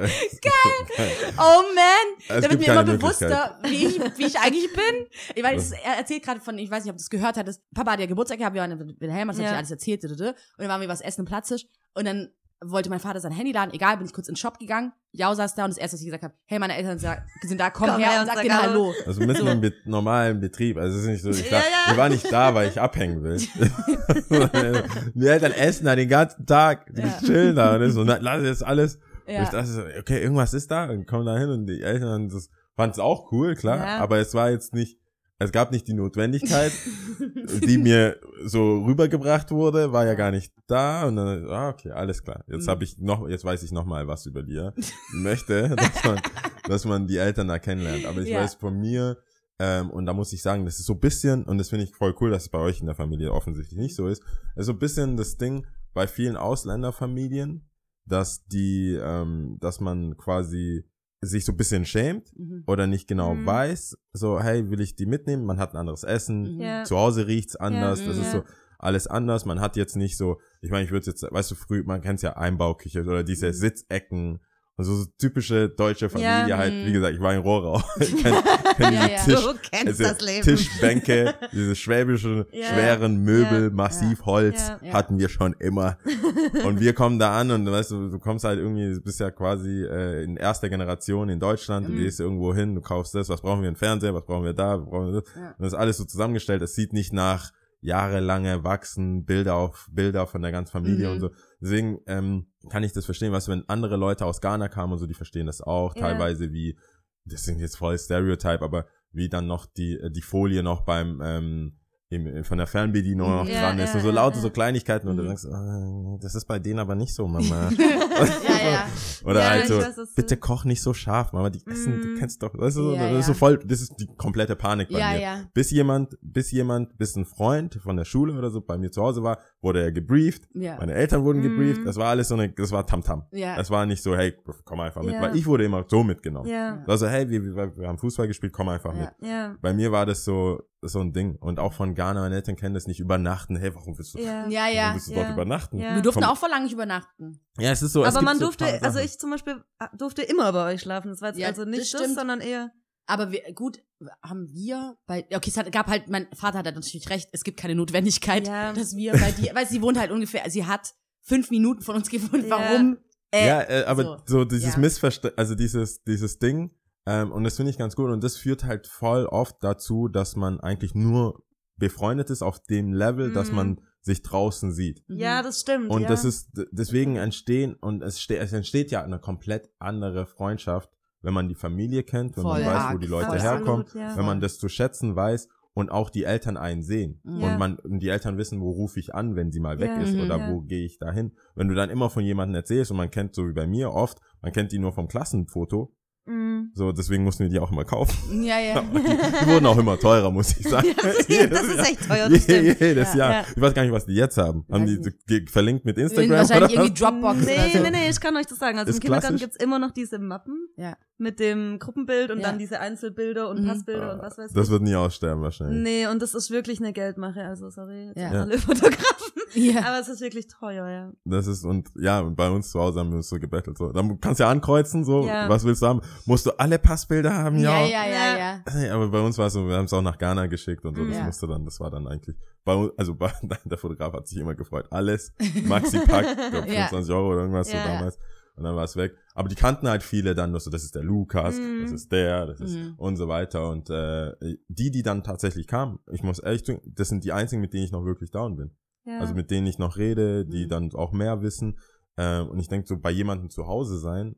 (laughs)
Geil.
Oh man,
Es
da wird mir immer bewusster, wie ich, wie ich eigentlich bin. Ich weiß, er erzählt gerade von, ich weiß nicht, ob du es gehört hattest. Papa hat ja Geburtstag gehabt, wir waren in Wilhelm, das hat
Ja.
ja alles erzählt, und dann waren wir was essen im Platztisch und dann wollte mein Vater sein Handy laden, egal, bin ich kurz in den Shop gegangen, Jau saß da und das erste, was ich gesagt habe, hey, meine Eltern sind da, komm,
Komm
her
her
und sag denen Hallo.
Also mitten im Be normalen Betrieb. Also es ist nicht so, ich, war,
Ja, ja.
ich war nicht da, weil ich abhängen will. (laughs) (laughs) die Eltern essen da den ganzen Tag, die
Ja.
chillen da und ist so, lass jetzt alles.
Ja.
ich dachte okay, irgendwas ist da und kommen da hin und die Eltern das fanden es auch cool, klar,
Ja.
aber es war jetzt nicht, es gab nicht die Notwendigkeit, (laughs) die mir so rübergebracht wurde, war ja gar nicht da und dann, ah, okay, alles klar. Jetzt
Mhm.
habe ich noch, jetzt weiß ich noch mal was über dir. (laughs) Möchte, dass man, dass man die Eltern da kennenlernt. Aber ich
Ja.
weiß von mir, ähm, und da muss ich sagen, das ist so ein bisschen, und das finde ich voll cool, dass es bei euch in der Familie offensichtlich nicht so ist, ist so ein bisschen das Ding bei vielen Ausländerfamilien, dass die, ähm, dass man quasi sich so ein bisschen schämt
Mhm.
oder nicht genau
Mhm.
weiß, so, hey, will ich die mitnehmen? Man hat ein anderes Essen,
Mhm.
Ja.
zu Hause riecht's anders,
Ja,
das ist
ja.
so alles anders. Man hat jetzt nicht so, ich meine, ich würde jetzt, weißt du, früh, man kennt's ja Einbauküche oder diese
Mhm.
Sitzecken und so, typische deutsche Familie
Ja,
halt, wie gesagt, ich war in Rohrau. (laughs) ich kenn, (laughs) kenn
Ja, ja.
Tisch,
Du kennst
also
das Leben.
Tischbänke, (laughs) diese schwäbischen, schweren Möbel,
ja. Ja.
hatten wir schon immer. und wir kommen da an und weißt du, du kommst halt irgendwie, du bist ja quasi äh, in erster Generation in Deutschland, du
Mhm.
gehst irgendwo hin, du kaufst das, was brauchen wir, ein Fernseher, was brauchen wir da, was brauchen wir das. Und das ist alles so zusammengestellt. Es sieht nicht nach jahrelange Wachsen, Bilder auf Bilder von der ganzen Familie
Mhm.
und so. Deswegen ähm, kann ich das verstehen, was wenn andere Leute aus Ghana kamen und so, die verstehen das auch
Ja.
teilweise wie, das sind jetzt voll Stereotype, aber wie dann noch die die Folie noch beim ähm, im, von der Fernbedienung noch
Ja,
dran ist
ja,
und so
ja,
lauter
ja.
so Kleinigkeiten und du
Mhm.
denkst, äh, das ist bei denen aber nicht so, Mama. (laughs)
Ja, ja. (laughs)
Oder halt so,
weiß, du-
bitte koch nicht so scharf, Mama, die essen, du
Mhm.
kennst doch, weißt du, das ist so voll, das ist die komplette Panik bei mir.
ja.
Bis jemand, bis jemand, bis ein Freund von der Schule oder so bei mir zu Hause war, wurde er gebrieft, meine Eltern wurden
Mhm.
gebrieft, das war alles so eine, das war Tamtam.
Ja.
Das war nicht so, hey, komm einfach mit, weil ich wurde immer so mitgenommen.
Ja,
Also, hey, wir, wir, wir haben Fußball gespielt, komm einfach mit.
ja,
Bei mir war das so, so ein Ding. Und auch von Ghana, meine Eltern kennen das nicht übernachten. Hey, warum willst du,
ja.
Ja,
warum
ja.
willst du
ja.
dort übernachten?
Ja.
Wir durften
Vom-
auch vor lang nicht übernachten.
Ja, es ist so. es
Aber man
so
durfte,
paar
also ich zum Beispiel äh, durfte immer bei euch schlafen. Das war jetzt
Ja,
also
das
nicht das,
stimmt.
sondern eher.
Aber wir, gut, haben wir bei, okay, es hat, gab halt, mein Vater hat natürlich recht, es gibt keine Notwendigkeit,
Ja.
dass wir bei dir, weil sie wohnt halt ungefähr, sie hat fünf Minuten von uns gewohnt,
Ja.
warum? Äh,
ja, äh, aber
so.
so, dieses
Ja.
Missverständnis, also dieses, dieses Ding, ähm, und das finde ich ganz gut. Und das führt halt voll oft dazu, dass man eigentlich nur befreundet ist auf dem Level, dass
Mhm.
man sich draußen sieht.
Mhm.
Ja, das stimmt.
Und
ja.
das ist, deswegen entstehen, und es, ste es entsteht ja eine komplett andere Freundschaft, wenn man die Familie kennt, wenn
Voll
man weiß, wo
arg,
die Leute
voll
herkommen,
Absolut, ja.
wenn man das zu schätzen weiß und auch die Eltern einen sehen.
Ja.
Und man, und die Eltern wissen, wo rufe ich an, wenn sie mal weg
Ja.
ist
Mhm.
oder
Ja.
wo gehe ich dahin. Wenn du dann immer von jemandem erzählst und man kennt, so wie bei mir oft, man kennt die nur vom Klassenfoto,
Mhm.
so deswegen mussten wir die auch immer kaufen.
Ja, ja. (laughs)
Die wurden auch immer teurer, muss ich sagen. (laughs)
das (laughs) ist
Jedes Jahr.
echt teuer, das stimmt.
Jedes
Ja.
Jahr.
Ja.
Ich weiß gar nicht, was die jetzt haben. Haben die ge- verlinkt mit Instagram?
Wahrscheinlich
oder?
irgendwie Dropbox
nee,
oder so.
nee, nee, ich kann euch das sagen. Also
Ist
im Kindergarten gibt's immer noch diese Mappen
Ja.
mit dem Gruppenbild und
Ja.
dann diese Einzelbilder und
Mhm.
Passbilder und was weiß
Das
ich.
wird nie aussterben wahrscheinlich.
Nee, und das ist wirklich eine Geldmache, also sorry, jetzt
Ja.
alle Fotografen.
Ja.
Aber es ist wirklich teuer, ja.
Das ist, und ja, und bei uns zu Hause haben wir uns so gebettelt. So. Dann kannst du ja ankreuzen, so,
Ja.
was willst du haben? Musst du alle Passbilder haben?
Ja,
Ja.
ja, ja, ja.
Aber bei uns war es so, wir haben es auch nach Ghana geschickt und so, das
Ja.
musste dann, das war dann eigentlich, bei uns, also bei, (laughs) der Fotograf hat sich immer gefreut, alles, Maxi Pack, ich glaub, (laughs)
Ja.
25 Euro oder irgendwas
Ja.
so damals. Und dann war es weg. Aber die kannten halt viele dann nur so, das ist der Lukas,
Mhm.
das ist der, das ist
Mhm.
und so weiter. Und äh, die, die dann tatsächlich kamen, ich muss ehrlich sagen, das sind die einzigen, mit denen ich noch wirklich down bin.
ja.
Also mit denen ich noch rede, die
Mhm.
dann auch mehr wissen. Ähm, und ich denke, so bei jemandem zu Hause sein,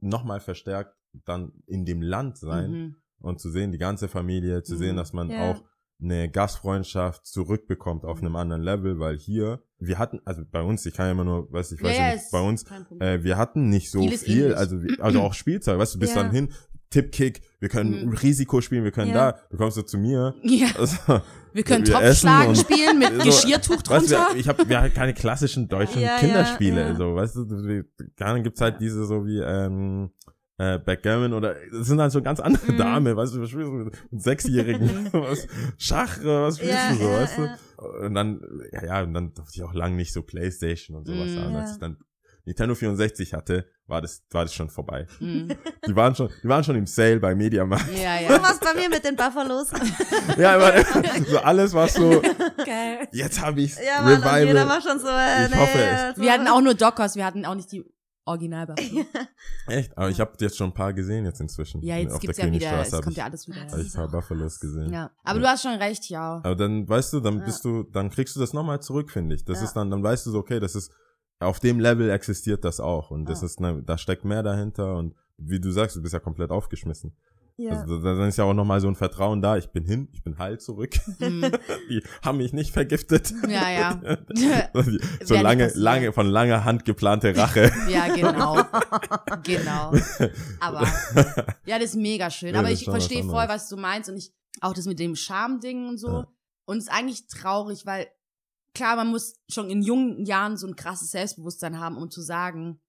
nochmal verstärkt dann in dem Land sein
Mhm.
und zu sehen, die ganze Familie, zu sehen,
Mhm.
dass man
Ja.
auch eine Gastfreundschaft zurückbekommt auf einem anderen Level, weil hier, wir hatten, also bei uns, ich kann ja immer nur, weiß ich, weiß
ja,
nicht, bei uns, äh, wir hatten nicht so
Viel ist
viel,
ähnlich.
also, also auch Spielzeug, weißt du, du bist
Ja.
dann hin, Tippkick, wir können
Mhm.
Risiko spielen, wir können
Ja.
da, du kommst so zu mir,
ja.
also,
Wir können
wir
Topfschlagen spielen mit (laughs)
so,
Geschirrtuch
Weißt
drunter.
wir, ich habe wir halt keine klassischen deutschen
Ja, ja,
Kinderspiele,
ja.
so, weißt du, dann gibt's halt diese so wie ähm, äh, Backgammon oder das sind halt so ganz andere
Mhm.
Dame, weißt du, was spielst du mit, Sechsjährigen, (laughs) was, Schach, was spielst
Ja,
du so,
ja,
weißt
ja.
du? Und dann, ja, ja, und dann durfte ich auch lang nicht so Playstation und sowas
Mhm.
haben. Als
Ja.
ich dann Nintendo 64 hatte, war das, war das schon vorbei.
Mhm. (laughs)
Die waren schon, die waren schon im Sale bei Mediamarkt.
Ja,
So
ja.
was bei mir mit den Buffalos.
Ja, aber (laughs) so alles war so,
Geil.
jetzt habe ich's,
Ja, Mann, und jeder
Revival.
war schon so, äh,
Ich
nee,
hoffe es.
Wir hatten auch nur Dockers, wir hatten auch nicht die Originalbuffalo. (laughs)
Echt? Aber ich habe jetzt schon ein paar gesehen jetzt inzwischen.
Ja, jetzt
Auf
gibt's
der
ja wieder,
Königstraße
es
habe
kommt
ich,
ja alles wieder.
hab ich ein paar Buffalos gesehen.
Ja, aber
Ja.
du hast schon recht, ja.
Aber dann weißt du, dann
Ja.
bist du, dann kriegst du das nochmal zurück, finde ich. Das
Ja.
ist dann, dann weißt du so, okay, das ist, auf dem Level existiert das auch. Und das
Ja.
ist, ne, da steckt mehr dahinter und wie du sagst, du bist ja komplett aufgeschmissen.
Ja.
Also da- dann ist ja auch nochmal so ein Vertrauen da, ich bin hin, ich bin heil zurück.
Mhm. (laughs)
Die haben mich nicht vergiftet.
Ja, ja. (laughs)
so (laughs) lange, lange, von langer Hand geplante Rache.
Ja, genau. genau. Aber ja, das ist mega schön.
Ja,
Aber ich verstehe voll, was du meinst und ich auch das mit dem Charme-Ding und so.
Ja.
Und es ist eigentlich traurig, weil klar, man muss schon in jungen Jahren so ein krasses Selbstbewusstsein haben, um zu sagen,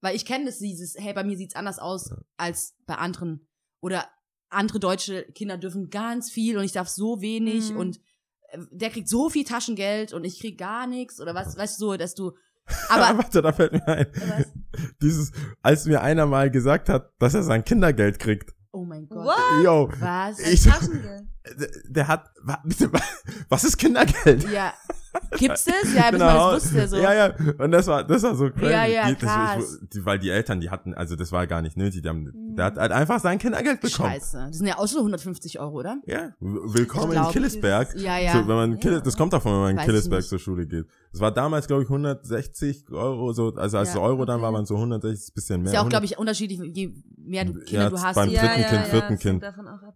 weil ich kenne das dieses, hey, bei mir sieht's anders aus als bei anderen oder andere deutsche Kinder dürfen ganz viel und ich darf so wenig
Mhm.
und äh, der kriegt so viel Taschengeld und ich krieg gar nichts oder was, weißt du so, dass du (laughs) aber
Warte, da fällt mir ein.
Was?
Dieses, als mir einer mal gesagt hat, dass er sein Kindergeld kriegt.
oh mein Gott.
What?
Yo,
Was?
ich,
Taschengeld. (laughs)
der, der hat, was ist Kindergeld?
Ja. (laughs) (laughs) Gibt's das? Ja,
Genau.
man das wusste so.
Ja, ja, und das war, das war so crazy.
Ja, ja,
die,
krass.
ich, die, weil die Eltern, die hatten, also das war gar nicht nötig, die haben,
Mhm.
der hat halt einfach sein Kindergeld bekommen.
Scheiße. Das sind ja auch schon 150 Euro, oder?
Ja, willkommen
glaub,
in Killesberg.
Ja, ja.
So, wenn man Kill, das kommt davon, wenn man in
Weiß
Killesberg zur Schule geht. Das war damals, glaube ich, 160 Euro, so, also als
Ja,
Euro dann
okay.
war man so 160, ist bisschen mehr.
ist ja auch,
100
glaube ich, unterschiedlich, je mehr Kinder
Ja,
du hast.
beim dritten Kind, vierten
es
Kind.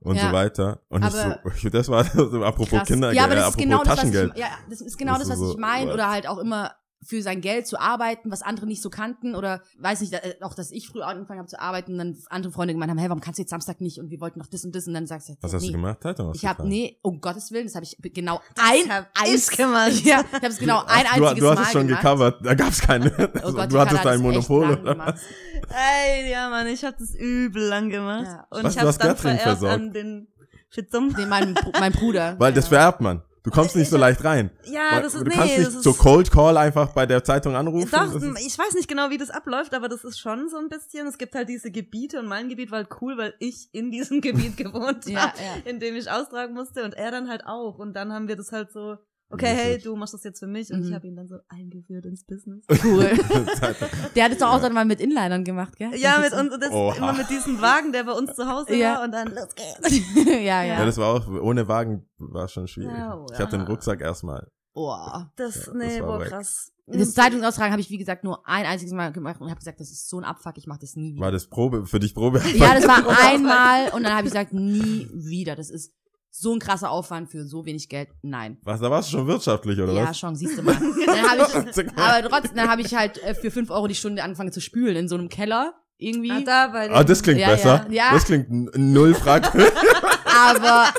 und
Ja.
so weiter. Und ich
Aber-
so, (laughs) das war so, apropos
Krass.
Kindergeld,
ja, aber das
äh,
ist
apropos
genau das, was
Taschengeld.
ich, ja, das ist genau
Das
was
so,
ich meine. Oder halt auch immer für sein Geld zu arbeiten, was andere nicht so kannten. Oder weiß nicht, äh, auch, dass ich früh angefangen habe zu arbeiten und dann andere Freunde gemeint haben, hey, warum kannst du jetzt Samstag nicht? Und wir wollten noch das und das. Und dann sagst du,
Was
ja,
hast
nee.
du gemacht? Zeitung
Ich habe, nee, um Gottes Willen, das habe ich genau ein,
hab
eins
gemacht. (laughs)
Ja, ich habe es genau ein
Ach, du,
einziges
du hast
Mal
es schon
gemacht.
gecovert, da gab's keine.
Oh Gott, (laughs)
du hattest
Carla hat
ein
das echt
Monopol,
gemacht. (laughs)
Ey, ja, Mann, ich hab das übel lang gemacht.
Ja.
Und
Was,
ich
du
hab's
hast
dann vererbt
versorgt?
an den Fitzum.
Nee, mein, mein Bruder.
Weil das
ja.
vererbt man. Du kommst nicht so leicht rein.
Ja,
Weil
das ist,
du
nee,
kannst nicht
das ist,
so Cold Call einfach bei der Zeitung anrufen.
Doch, ich weiß nicht genau, wie das abläuft, aber das ist schon so ein bisschen, es gibt halt diese Gebiete und mein Gebiet war halt cool, weil ich in diesem (laughs) Gebiet gewohnt
Ja,
habe,
ja.
in dem ich austragen musste und er dann halt auch. Und dann haben wir das halt so, okay, hey, du machst das jetzt für mich und
Mhm.
ich habe ihn dann so eingeführt ins Business. (laughs)
Cool. (laughs) Der hat es doch auch dann mal mit Inlinern gemacht, gell?
Ja, mit uns, und das
Oha.
immer mit diesem Wagen, der bei uns zu Hause
Ja.
war und dann, los geht's. (laughs)
ja,
Ja.
ja.
Das war auch, ohne Wagen war schon schwierig.
Ja, oh
ich hatte den. Rucksack erstmal.
Oh.
Das,
Ja,
nee,
das
boah,
weg.
krass.
Das Zeitungsaustragen habe ich, wie gesagt, nur ein einziges Mal gemacht und habe gesagt, das ist so ein Abfuck, ich mache das nie wieder.
War das Probe, für dich Probe?
ja, das war einmal und dann habe ich gesagt, nie wieder. Das ist so ein krasser Aufwand für so wenig Geld. Nein.
Was, da warst du schon wirtschaftlich, oder
ja,
was?
schon, siehst du mal. (laughs) Dann hab ich, aber trotzdem, dann habe ich halt äh, für 5 Euro die Stunde angefangen zu spülen in so einem Keller irgendwie.
Ah, da bei
Ah, das klingt
Ja,
besser.
ja. Ja.
Das klingt null fragwürdig. (laughs)
Aber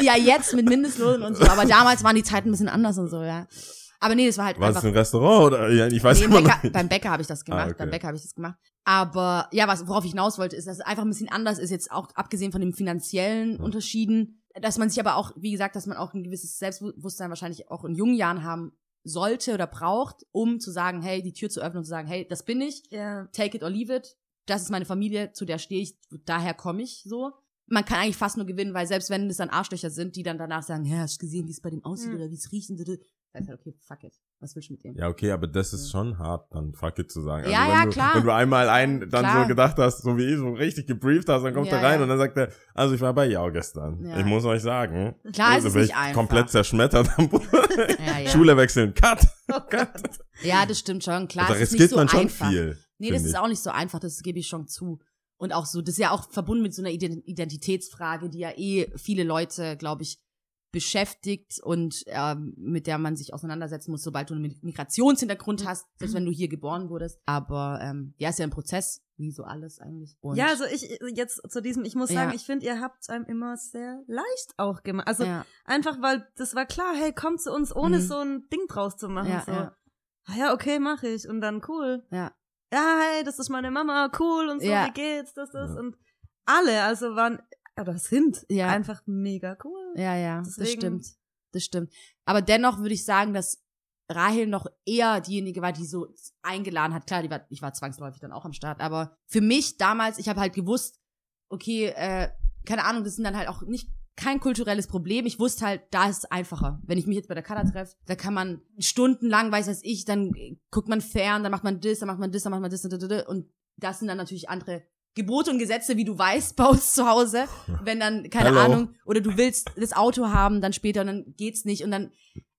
ja, jetzt mit Mindestlohn und so. Aber damals waren die Zeiten ein bisschen anders und so, ja. Aber nee, das war halt
War das
einfach.
ein Restaurant oder? Ja, ich weiß
Nee,
immer
Bäcker,
nicht.
beim Bäcker habe ich das gemacht.
Ah, okay.
Beim Bäcker habe ich das gemacht. Aber ja, was, worauf ich hinaus wollte, ist, dass es einfach ein bisschen anders ist, jetzt auch abgesehen von den finanziellen Unterschieden, dass man sich aber auch, wie gesagt, dass man auch ein gewisses Selbstbewusstsein wahrscheinlich auch in jungen Jahren haben sollte oder braucht, um zu sagen, hey, die Tür zu öffnen und zu sagen, hey, das bin ich,
Ja.
take it or leave it. Das ist meine Familie, zu der stehe ich, daher komme ich so. Man kann eigentlich fast nur gewinnen, weil selbst wenn es dann Arschlöcher sind, die dann danach sagen, ja, hast du gesehen, wie es bei dem aussieht
Mhm.
oder wie es riecht und dann ist halt, okay, fuck it. Was willst du mit dem?
Ja, okay, aber das ist schon hart, dann fuck it zu sagen. Also
Ja, ja,
du,
klar.
Wenn du einmal einen dann
Klar.
so gedacht hast, so wie ich, so richtig gebrieft hast, dann kommt
Ja,
er rein
ja.
und dann sagt er, also ich war bei Jau gestern.
Ja.
Ich muss euch sagen.
Klar,
also
es ist
bin
nicht
ich
einfach.
komplett zerschmettert am.
Ja.
Schule wechseln, cut. (laughs)
Oh Gott.
Ja, das stimmt schon. Klar,
da
es ist
riskiert
so
man schon
einfach.
viel.
Nee, das ist
ich.
auch nicht so einfach, das gebe ich schon zu. Und auch so, das ist ja auch verbunden mit so einer Ident- Identitätsfrage, die ja eh viele Leute, glaube ich, beschäftigt und ähm, mit der man sich auseinandersetzen muss, sobald du einen Mi- Migrationshintergrund hast, selbst wenn du hier geboren wurdest. Aber ähm, ja, ist ja ein Prozess, wie so alles eigentlich. Und,
Ja, also ich jetzt zu diesem, ich muss
Ja.
sagen, ich finde, ihr habt es einem immer sehr leicht auch gemacht. Also
ja,
einfach, weil das war klar, hey, komm zu uns, ohne
Mhm.
so ein Ding draus zu machen.
Ja,
so.
ja.
Ah ja, okay, mache ich. Und dann cool.
ja,
Ja, hey, das ist meine Mama, cool und so,
Ja.
wie geht's, das, das.
Ja.
Und alle, also waren, oder sind
Ja.
einfach mega cool.
ja, ja, das
Deswegen-
stimmt. Das stimmt. Aber dennoch würde ich sagen, dass Rahel noch eher diejenige war, die so eingeladen hat. Klar, die war, ich war zwangsläufig dann auch am Start, aber für mich damals, ich habe halt gewusst, okay, äh, keine Ahnung, das sind dann halt auch nicht kein kulturelles Problem. Ich wusste halt, da ist es einfacher. Wenn ich mich jetzt bei der Kada treffe, da kann man stundenlang, weiß was ich, dann guckt man fern, dann macht man das, dann macht man das, dann macht man das, und das sind dann natürlich andere Gebote und Gesetze, wie du weißt, bei uns zu Hause. Wenn dann, keine
Hello.
Ahnung, oder du willst das Auto haben, dann später und dann geht's nicht. Und dann,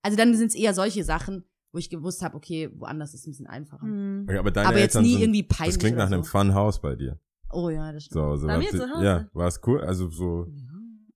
also dann sind es eher solche Sachen, wo ich gewusst habe, okay, woanders ist es ein bisschen einfacher.
Hm.
Okay, aber deine
Aber jetzt
Eltern
nie
sind,
irgendwie peinlich.
Das klingt nach
oder
einem
so.
Fun House bei dir.
Oh ja, das stimmt.
So, so
Bei
was
mir zu Hause?
Ja, war es cool? Also so,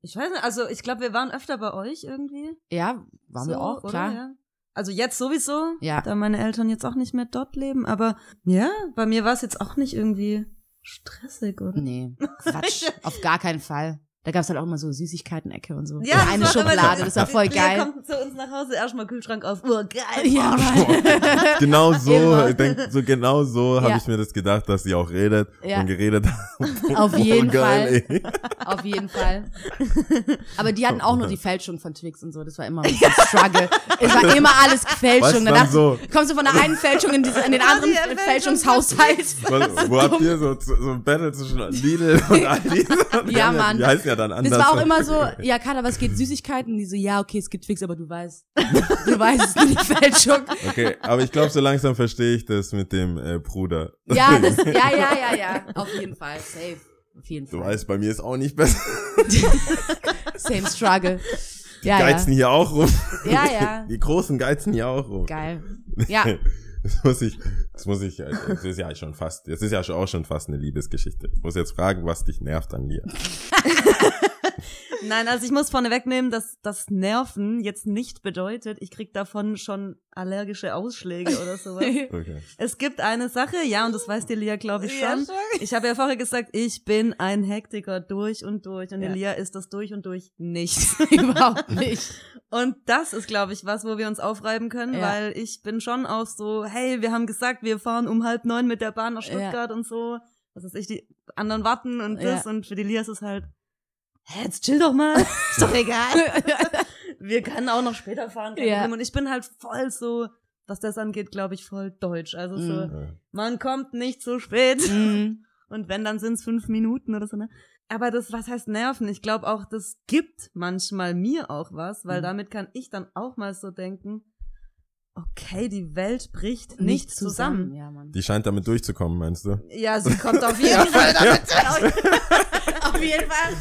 Ich weiß nicht, also ich glaube, wir waren öfter bei euch irgendwie.
Ja, waren
so,
wir auch,
oder?
klar.
Ja. Also jetzt sowieso,
Ja.
da meine Eltern jetzt auch nicht mehr dort leben, aber ja, bei mir war es jetzt auch nicht irgendwie stressig, oder?
Nee, (laughs) Quatsch, auf gar keinen Fall. Da gab's halt auch immer so Süßigkeiten-Ecke und so.
Ja,
Und eine
das war immer
Schokolade,
so-
das war voll
Lea
geil.
kommt zu uns nach Hause, erstmal Kühlschrank auf, oh, geil.
Ja, Mann. (laughs)
genau so, ich denk, so genau so habe
Ja.
ich mir das gedacht, dass sie auch redet
Ja.
und geredet hat. (laughs)
Auf jeden
oh, geil, ey.
Auf jeden Fall. Aber die hatten auch nur die Fälschung von Twix und so. Das war immer ein (laughs) Struggle. Es war immer alles Fälschung. Da
dann
dachte,
so,
kommst du von der einen Fälschung in, diese, in den anderen
die
Fälschungshaushalt.
was, wo habt ihr so, so ein Battle zwischen Lidl und Aldi?
Ja,
haben
Mann.
Die ja dann anders.
Das war auch immer so, ja, Kater, was geht Süßigkeiten? Und die so, ja, okay, es gibt Twix, aber du weißt. Du weißt, es ist die (laughs) Fälschung.
Okay, aber ich glaube, so langsam verstehe ich das mit dem äh, Bruder.
Ja, (laughs) das, ja, ja, ja, ja. Auf jeden Fall. Safe. Auf jeden
Du
Fall.
weißt, bei mir ist auch nicht besser. (laughs)
Same struggle. Ja,
Geizen
ja.
hier auch rum.
Ja, ja.
Die großen geizen hier auch rum.
Geil. Ja.
Das muss ich, das muss ich, äh, das ist ja schon fast, das ist ja auch schon fast eine Liebesgeschichte. Ich muss jetzt fragen, was dich nervt an Lia. (laughs)
Nein, also ich muss vorne wegnehmen, dass das Nerven jetzt nicht bedeutet, ich krieg davon schon allergische Ausschläge oder sowas. (laughs)
Okay.
es gibt eine Sache, ja, und das weiß die Lia, glaube ich,
Ja,
schon. Ich habe ja vorher gesagt, ich bin ein Hektiker durch und durch. Und
Ja.
die Lia ist das durch und durch nicht. (laughs)
Überhaupt nicht.
Und das ist, glaube ich, was, wo wir uns aufreiben können,
Ja.
weil ich bin schon auch so, hey, wir haben gesagt, wir fahren um halb neun mit der Bahn nach
Ja.
Stuttgart und so. Was weiß ich, die anderen warten und
Ja.
das. Und für die Lia ist es halt, hä, jetzt chill doch mal. (laughs) ist doch egal. (laughs) wir können auch noch später fahren.
Ja.
Und ich bin halt voll so, was das angeht, glaube ich, voll deutsch. Also so,
Mhm.
Ja.
man kommt nicht zu spät.
Mhm. (laughs)
Und wenn, dann sind's fünf Minuten oder so, ne? Aber das, was heißt nerven? Ich glaube auch, das gibt manchmal mir auch was, weil
Mhm.
damit kann ich dann auch mal so denken, okay, die Welt bricht nicht, zusammen.
Ja, Mann.
Die scheint damit durchzukommen, meinst du?
Ja, sie kommt auf jeden Fall damit. (laughs)
Auf jeden Fall.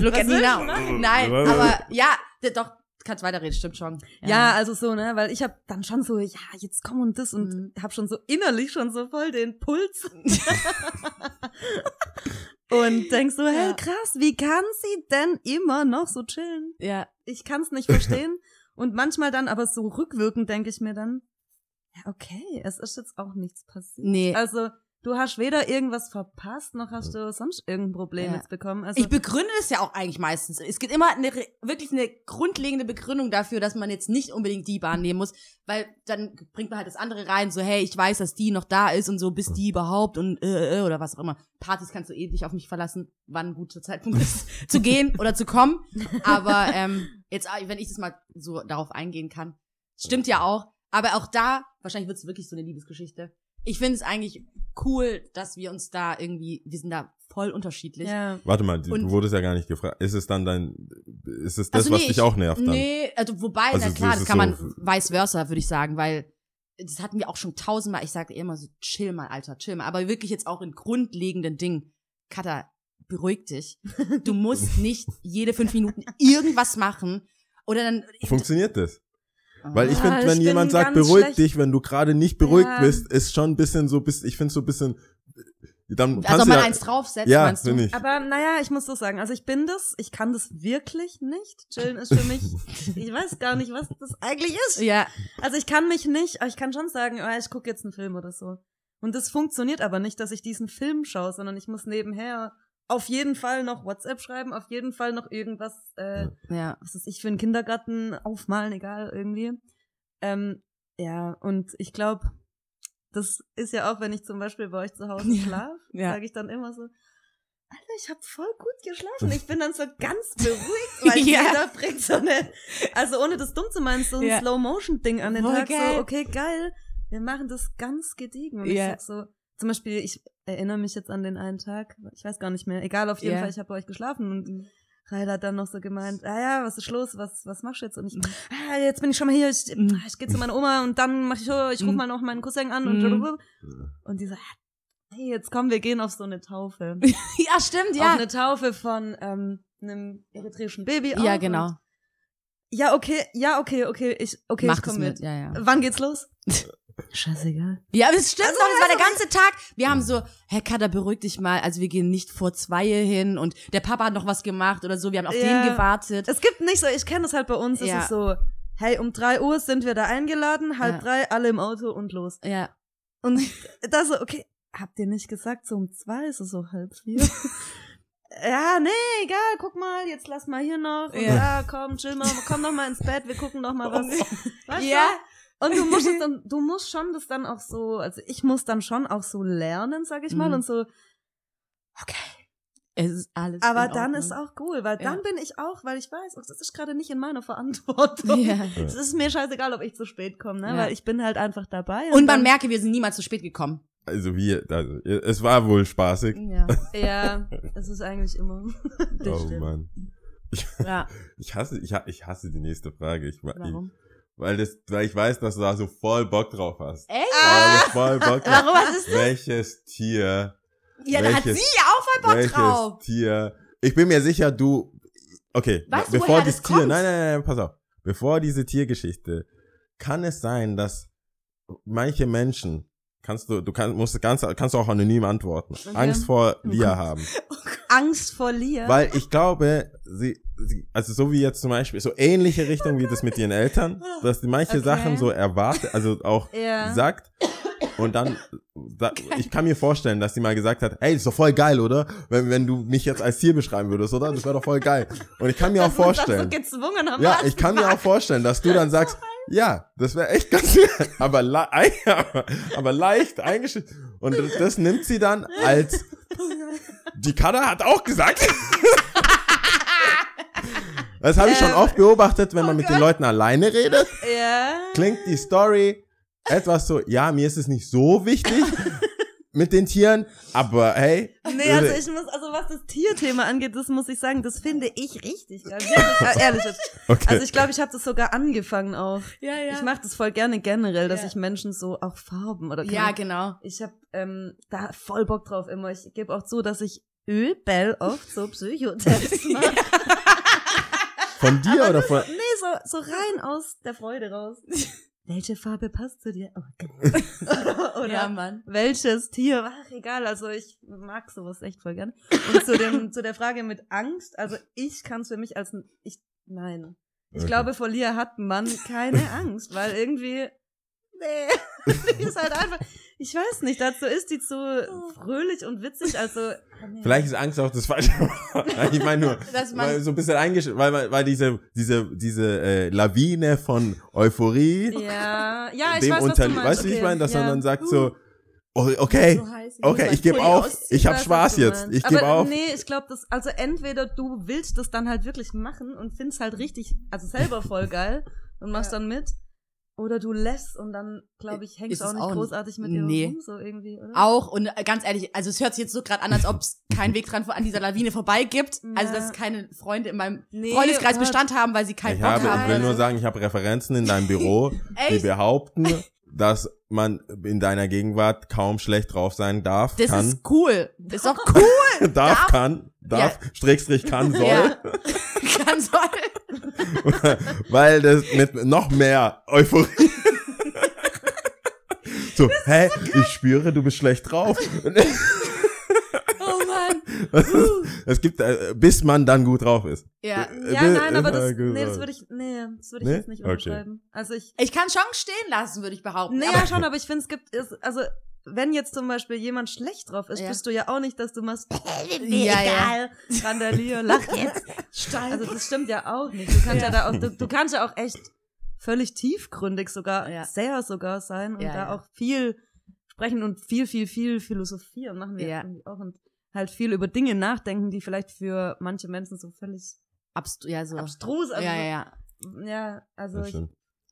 Look at me now. Nein, aber ja, doch, kannst weiterreden, stimmt schon.
Ja, also so, ne, weil ich habe dann schon so, ja, jetzt komm und das und
Mhm.
hab schon so innerlich schon so voll den Puls. (laughs) und denk so, hey,
Ja.
krass, wie kann sie denn immer noch so chillen?
ja.
ich kann es nicht verstehen. Und manchmal dann aber so rückwirkend denke ich mir dann, ja, okay, es ist jetzt auch nichts passiert.
Nee.
Also, du hast weder irgendwas verpasst, noch hast du sonst irgendein Problem
Ja.
jetzt bekommen. Also,
Ich begründe es ja auch eigentlich meistens. Es gibt immer eine, wirklich eine grundlegende Begründung dafür, dass man jetzt nicht unbedingt die Bahn nehmen muss, weil dann bringt man halt das andere rein, so hey, ich weiß, dass die noch da ist und so, bis die überhaupt und äh, äh, oder was auch immer. Partys kannst du eh nicht auf mich verlassen, wann ein guter Zeitpunkt ist, (laughs) zu gehen oder zu kommen. Aber ähm, jetzt, äh, wenn ich das mal so darauf eingehen kann, stimmt ja auch. Aber auch da, wahrscheinlich wird es wirklich so eine Liebesgeschichte. Ich finde es eigentlich cool, dass wir uns da irgendwie, wir sind da voll unterschiedlich.
ja.
Warte mal, du
Und-
wurdest ja gar nicht gefragt. Ist es dann dein, ist es das,
Also
was
nee,
dich
ich-
auch nervt dann?
Nee, also wobei,
Also
na klar,
das
kann man
so-
vice versa, würde ich sagen, weil das hatten wir auch schon tausendmal. Ich sage immer so, chill mal, Alter, chill mal. Aber wirklich jetzt auch in grundlegenden Dingen. Katha, beruhig dich. Du musst (laughs) nicht jede fünf Minuten irgendwas machen. Oder dann.
Funktioniert das? Weil ich
Ah,
finde,
ich
wenn jemand sagt, beruhig
schlecht.
dich, wenn du gerade nicht beruhigt
Ja.
bist, ist schon ein bisschen so, bis, ich finde so ein bisschen, dann
Als
kannst
ob
du ja,
eins draufsetzt,
ja,
meinst du?
ich.
Aber naja, ich muss so sagen, also ich bin das, ich kann das wirklich nicht. Chillen ist für mich, (laughs) ich weiß gar nicht, was das eigentlich ist.
Ja,
Also ich kann mich nicht, aber ich kann schon sagen, oh, ich gucke jetzt einen Film oder so. Und das funktioniert aber nicht, dass ich diesen Film schaue, sondern ich muss nebenher auf jeden Fall noch WhatsApp schreiben, auf jeden Fall noch irgendwas, äh,
ja.
was ist ich für einen Kindergarten aufmalen, egal irgendwie. Ähm, ja, und ich glaube, das ist ja auch, wenn ich zum Beispiel bei euch zu Hause schlafe,
ja.
sage ich dann immer so, Alter, ich habe voll gut geschlafen. Ich bin dann so (laughs) ganz beruhigt, weil
Ja.
jeder bringt so eine, also ohne das dumm zu meinen, so ein
Ja.
Slow-Motion-Ding an den
Voll
Tag.
geil.
So, okay, geil, wir machen das ganz gediegen. Und
Ja.
ich sag so, zum Beispiel, ich erinnere mich jetzt an den einen Tag, ich weiß gar nicht mehr, egal, auf jeden
Ja.
Fall, ich habe bei euch geschlafen und Rail hat dann noch so gemeint, ah ja, was ist los, was, was machst du jetzt? Und ich, ah, jetzt bin ich schon mal hier, ich, ich gehe zu meiner Oma und dann mach ich so, ich ruf
Mhm.
mal noch meinen Cousin an und,
Mhm.
und die so, hey, jetzt komm, wir gehen auf so eine Taufe. (laughs)
ja, stimmt,
Auf
ja.
eine Taufe von ähm, einem eritreischen Baby.
Ja, genau.
Ja, okay, ja, okay, okay, ich, okay,
Mach
ich komm
mit.
mit.
Ja, ja.
Wann geht's los? (laughs) Scheißegal.
Ja, es stimmt
Also,
doch, es war der
also,
ganze Tag. Wir haben so, Herr Kader, beruhig dich mal. Also wir gehen nicht vor zwei hin und der Papa hat noch was gemacht oder so. Wir haben auf
Ja.
den gewartet.
Es gibt nicht so, ich kenne das halt bei uns,
Ja.
es ist so, hey, um drei Uhr sind wir da eingeladen, halb
Ja.
drei, alle im Auto und los.
ja.
Und (laughs) da so, okay, habt ihr nicht gesagt, so um zwei ist es so halb vier? (laughs) ja, nee, egal, guck mal, jetzt lass mal hier noch. Und
Ja.
ja. komm, chill mal, komm noch mal ins Bett, wir gucken noch mal was. (laughs) Weißt
Ja.
Und du musst es (laughs) dann, du musst schon das dann auch so, also ich muss dann schon auch so lernen, sag ich mal,
Mhm.
und so,
Es ist alles
aber
in
dann ist auch cool, weil dann
Ja.
bin ich auch, weil ich weiß, oh, das ist gerade nicht in meiner Verantwortung.
Ja.
Es ist mir scheißegal, ob ich zu spät komme, ne?
Ja.
weil ich bin halt einfach dabei.
Und man
dann-
merke, wir sind niemals zu spät gekommen.
Also wir, also, es war wohl spaßig.
Ja. (laughs)
Ja, es ist eigentlich immer. (laughs) Das
Oh
stimmt.
Mann.
ja.
Ich hasse, ich, ha- ich hasse die nächste Frage. Ich, wa-
Warum?
Weil das, weil ich weiß, dass du da so voll Bock drauf hast.
Echt?
Du voll Bock drauf
Warum? Was ist das?
Welches Tier,
Ja, da hat
welches-
sie auch voll Bock
welches
drauf.
Tier? Ich bin mir sicher, du, okay,
Weißt
bevor das Tier, nein, nein, nein, pass auf. Bevor diese Tiergeschichte, kann es sein, dass manche Menschen, kannst du, du kannst, musst ganz, kannst du auch anonym antworten, Angst vor Lia haben. (laughs)
Angst vor Lia.
Weil ich glaube, sie, sie, also so wie jetzt zum Beispiel, so ähnliche Richtung wie das mit ihren Eltern, (laughs) dass die manche
Okay.
Sachen so erwartet, also auch (laughs)
Ja.
sagt und dann, da, ich kann mir vorstellen, dass sie mal gesagt hat, hey, das ist doch voll geil, oder? Wenn, wenn du mich jetzt als Tier beschreiben würdest, oder? Das wäre doch voll geil. Und ich kann mir auch
Dass man
vorstellen,
so
ja, ich kann mir auch vorstellen, dass du dann sagst, ja, das wäre echt ganz, aber, le (laughs) aber, leicht eingeschränkt. Und das nimmt sie dann als, (laughs) die Kada hat auch gesagt. (laughs) Das habe ich schon oft beobachtet, wenn man mit den Leuten alleine redet,
Ja.
klingt die Story etwas so, ja, mir ist es nicht so wichtig mit den Tieren, aber hey.
Nee, also ich muss, also was das Tierthema angeht, das muss ich sagen, das finde ich richtig geil. (laughs) Äh, ehrlich jetzt.
okay.
Also ich glaube, ich habe das sogar angefangen auch.
Ja, ja.
Ich mache das voll gerne generell, dass
Ja.
ich Menschen so auch Farben oder
ja, genau.
Ich habe ähm, da voll Bock drauf immer. Ich gebe auch zu, dass ich übel oft so Psychotests (laughs) mache.
von dir
Aber
oder von,
nee, so, so rein aus der Freude raus. (laughs) Welche Farbe passt zu dir? Oh, geil. (laughs) oder
Ja, Mann.
welches Tier? Ach, egal. Also ich mag sowas echt voll gern. Und zu dem, (laughs) zu der Frage mit Angst, also ich kann es für mich als, ein- ich, nein. Ich
Okay.
glaube, vor Lia hat man keine (laughs) Angst, weil irgendwie, nee, die ist halt einfach, ich weiß nicht, dazu ist die zu fröhlich und witzig, also. nee.
Vielleicht ist Angst auch das falsche Wort. (laughs) Ich meine nur, weil so ein bisschen eingeschränkt, weil, weil, weil diese, diese, diese äh, Lawine von Euphorie
Ja, ja, ich
dem
weiß, was
unter,
du meinst.
weißt du, wie ich
okay.
meine, dass
ja.
man dann sagt so, oh, okay, okay, ich gebe auf, ich hab
weiß, was
Spaß jetzt, ich gebe
Aber
auf.
Nee, ich glaube, das, also entweder du willst das dann halt wirklich machen und findest halt richtig, also selber voll geil und machst
Ja.
dann mit. Oder du lässt und dann, glaube ich, hängst du auch nicht
auch
großartig mit dir
Nee.
rum, so irgendwie, oder?
Auch, und äh, ganz ehrlich, also es hört sich jetzt so gerade an, als ob es keinen Weg dran an dieser Lawine vorbei gibt. Also,
Ja.
dass keine Freunde in meinem
Nee,
Freundeskreis
Gott.
Bestand haben, weil sie keinen
Ich
Bock
habe,
haben.
ich will
Also-
nur sagen, ich habe Referenzen in deinem Büro, (laughs) die behaupten, dass man in deiner Gegenwart kaum schlecht drauf sein darf,
Das
kann,
ist cool. Das ist doch (laughs) cool.
darf,
darf-
kann, darf, Strickstrich (laughs) kann, soll,
Ja. Ganz toll. (laughs)
weil das mit noch mehr Euphorie. (laughs) so, hä, ich spüre, du bist schlecht drauf. (laughs)
Oh Mann.
es gibt, äh, bis man dann gut drauf ist.
Ja.
Äh,
Ja, nein, aber das, nee, das würde ich, nee, das würde ich
Nee?
jetzt nicht
Okay.
unterschreiben. Also ich,
Ich kann schon stehen lassen, würde ich behaupten.
nee, ja schon, aber ich finde, es gibt, es, also, wenn jetzt zum Beispiel jemand schlecht drauf ist,
Ja.
bist du ja auch nicht, dass du machst, (laughs)
Ja, ja.
egal, Randalier, lach jetzt. (laughs)
Stein.
Also das stimmt ja auch nicht. Du kannst ja,
Ja.
da auch, du, du kannst ja auch echt völlig tiefgründig sogar,
Ja.
sehr sogar sein und
Ja,
da
ja.
auch viel sprechen und viel, viel, viel philosophieren machen wir
Ja.
irgendwie auch. Und halt viel über Dinge nachdenken, die vielleicht für manche Menschen so völlig
Abst ja, so.
abstrus, also
ja, ja, ja.
ja, also ich.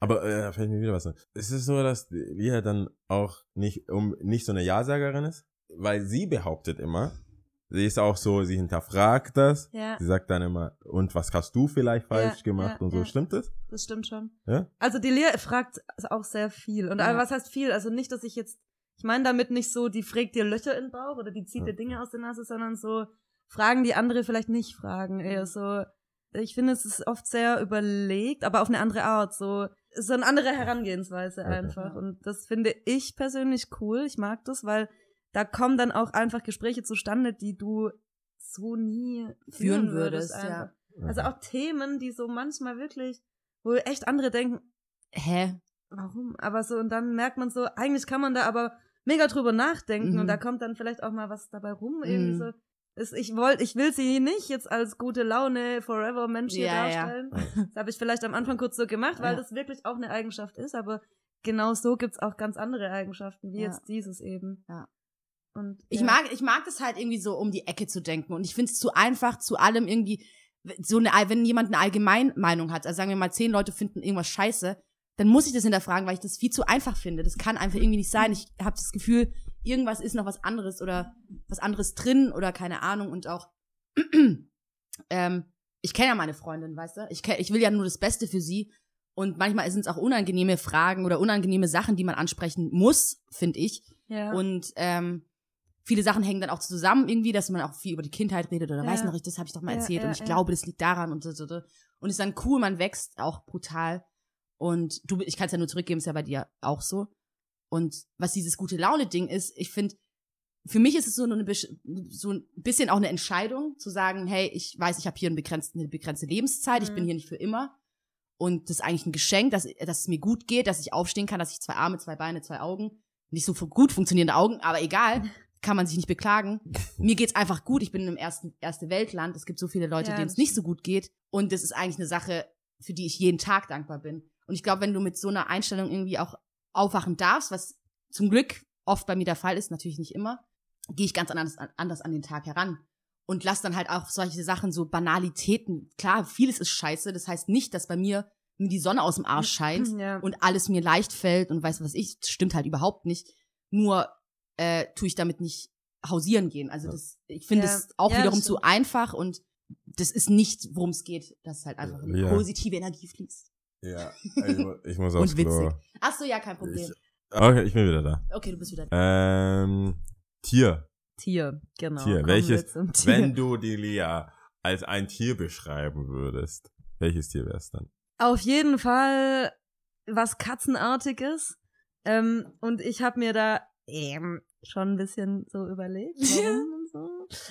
Aber äh, da fällt mir wieder was. Ist es so, dass Lia dann auch nicht um nicht so eine Ja-Sagerin ist? Weil sie behauptet immer, sie ist auch so, sie hinterfragt das.
ja,
Sie sagt dann immer, und was hast du vielleicht falsch
Ja,
gemacht
ja,
und so. Stimmt das?
das stimmt schon.
Ja?
Also die Lea fragt auch sehr viel. Und was heißt viel? Also nicht, dass ich jetzt, ich meine damit nicht so, die fragt dir Löcher in den Bauch oder die zieht dir Dinge aus der Nase, sondern so Fragen, die andere vielleicht nicht fragen. Eher so, ich finde, es ist oft sehr überlegt, aber auf eine andere Art. So, so eine andere Herangehensweise
Okay.
einfach. Und das finde ich persönlich cool. Ich mag das, weil da kommen dann auch einfach Gespräche zustande, die du so nie führen,
Führen
würdest.
würdest, ja.
Also auch Themen, die so manchmal wirklich, wo echt andere denken,
Hä?
warum? Aber so, und dann merkt man so, eigentlich kann man da aber mega drüber nachdenken
Mhm.
und da kommt dann vielleicht auch mal was dabei rum. Irgendwie
Mhm.
so. Ich wollte, ich will sie nicht jetzt als gute Laune Forever Mensch hier
Ja, ja.
darstellen. Das habe ich vielleicht am Anfang kurz so gemacht, weil
Ja.
das wirklich auch eine Eigenschaft ist, aber genau so gibt's auch ganz andere Eigenschaften, wie
Ja.
jetzt dieses eben.
Ja.
Und,
Ich
ja.
mag, ich mag das halt irgendwie so um die Ecke zu denken und ich finde es zu einfach, zu allem irgendwie, so eine, wenn jemand eine Allgemeinmeinung hat, also sagen wir mal, zehn Leute finden irgendwas scheiße, dann muss ich das hinterfragen, weil ich das viel zu einfach finde. Das kann einfach irgendwie nicht sein. Ich habe das Gefühl, irgendwas ist noch was anderes oder was anderes drin oder keine Ahnung und auch, (clears throat) ähm, ich kenne ja meine Freundin, weißt du? Ich, ich will ja nur das Beste für sie und manchmal sind es auch unangenehme Fragen oder unangenehme Sachen, die man ansprechen muss, finde ich.
ja.
Und ähm, viele Sachen hängen dann auch zusammen irgendwie, dass man auch viel über die Kindheit redet oder
Ja.
weiß noch nicht, das habe ich doch mal
Ja,
erzählt
ja,
und ich glaube, das liegt daran und so, so, so. Und ist dann cool, man wächst auch brutal. Und du, ich kann es ja nur zurückgeben, ist ja bei dir auch so. Und was dieses gute Laune-Ding ist, ich finde, für mich ist es so eine, so ein bisschen auch eine Entscheidung, zu sagen, hey, ich weiß, ich habe hier eine begrenzte, eine begrenzte Lebenszeit, ich
Mhm.
bin hier nicht für immer. Und das ist eigentlich ein Geschenk, dass, dass es mir gut geht, dass ich aufstehen kann, dass ich zwei Arme, zwei Beine, zwei Augen, nicht so gut funktionierende Augen, aber egal, (laughs) kann man sich nicht beklagen. Mir geht's einfach gut. Ich bin im ersten erste Weltland. Es gibt so viele Leute,
Ja,
denen es nicht so gut geht. Und das ist eigentlich eine Sache, für die ich jeden Tag dankbar bin. Und ich glaube, wenn du mit so einer Einstellung irgendwie auch aufwachen darfst, was zum Glück oft bei mir der Fall ist, natürlich nicht immer, gehe ich ganz anders, anders an den Tag heran. Und lass dann halt auch solche Sachen, so Banalitäten. Klar, vieles ist scheiße. Das heißt nicht, dass bei mir mir die Sonne aus dem Arsch (laughs) scheint
ja.
und alles mir leicht fällt und weiß was ich, das stimmt halt überhaupt nicht. Nur äh, tue ich damit nicht hausieren gehen. Also das, ich finde
Ja.
es auch
Ja,
wiederum zu einfach und das ist nicht, worum es geht, dass halt einfach eine
Ja.
positive Energie fließt.
Ja, ich, ich muss
Und
aufs Klo.
witzig. Ach so, ja, kein Problem.
Ich, okay, ich bin wieder da.
Okay, du bist wieder da.
Ähm, Tier.
Tier, genau.
Tier.
Kommen
Welches,
Tier.
wenn du die Lia als ein Tier beschreiben würdest, welches Tier wär's dann?
Auf jeden Fall was Katzenartiges. Ähm, und ich habe mir da ähm, schon ein bisschen so überlegt, (laughs) warum und so.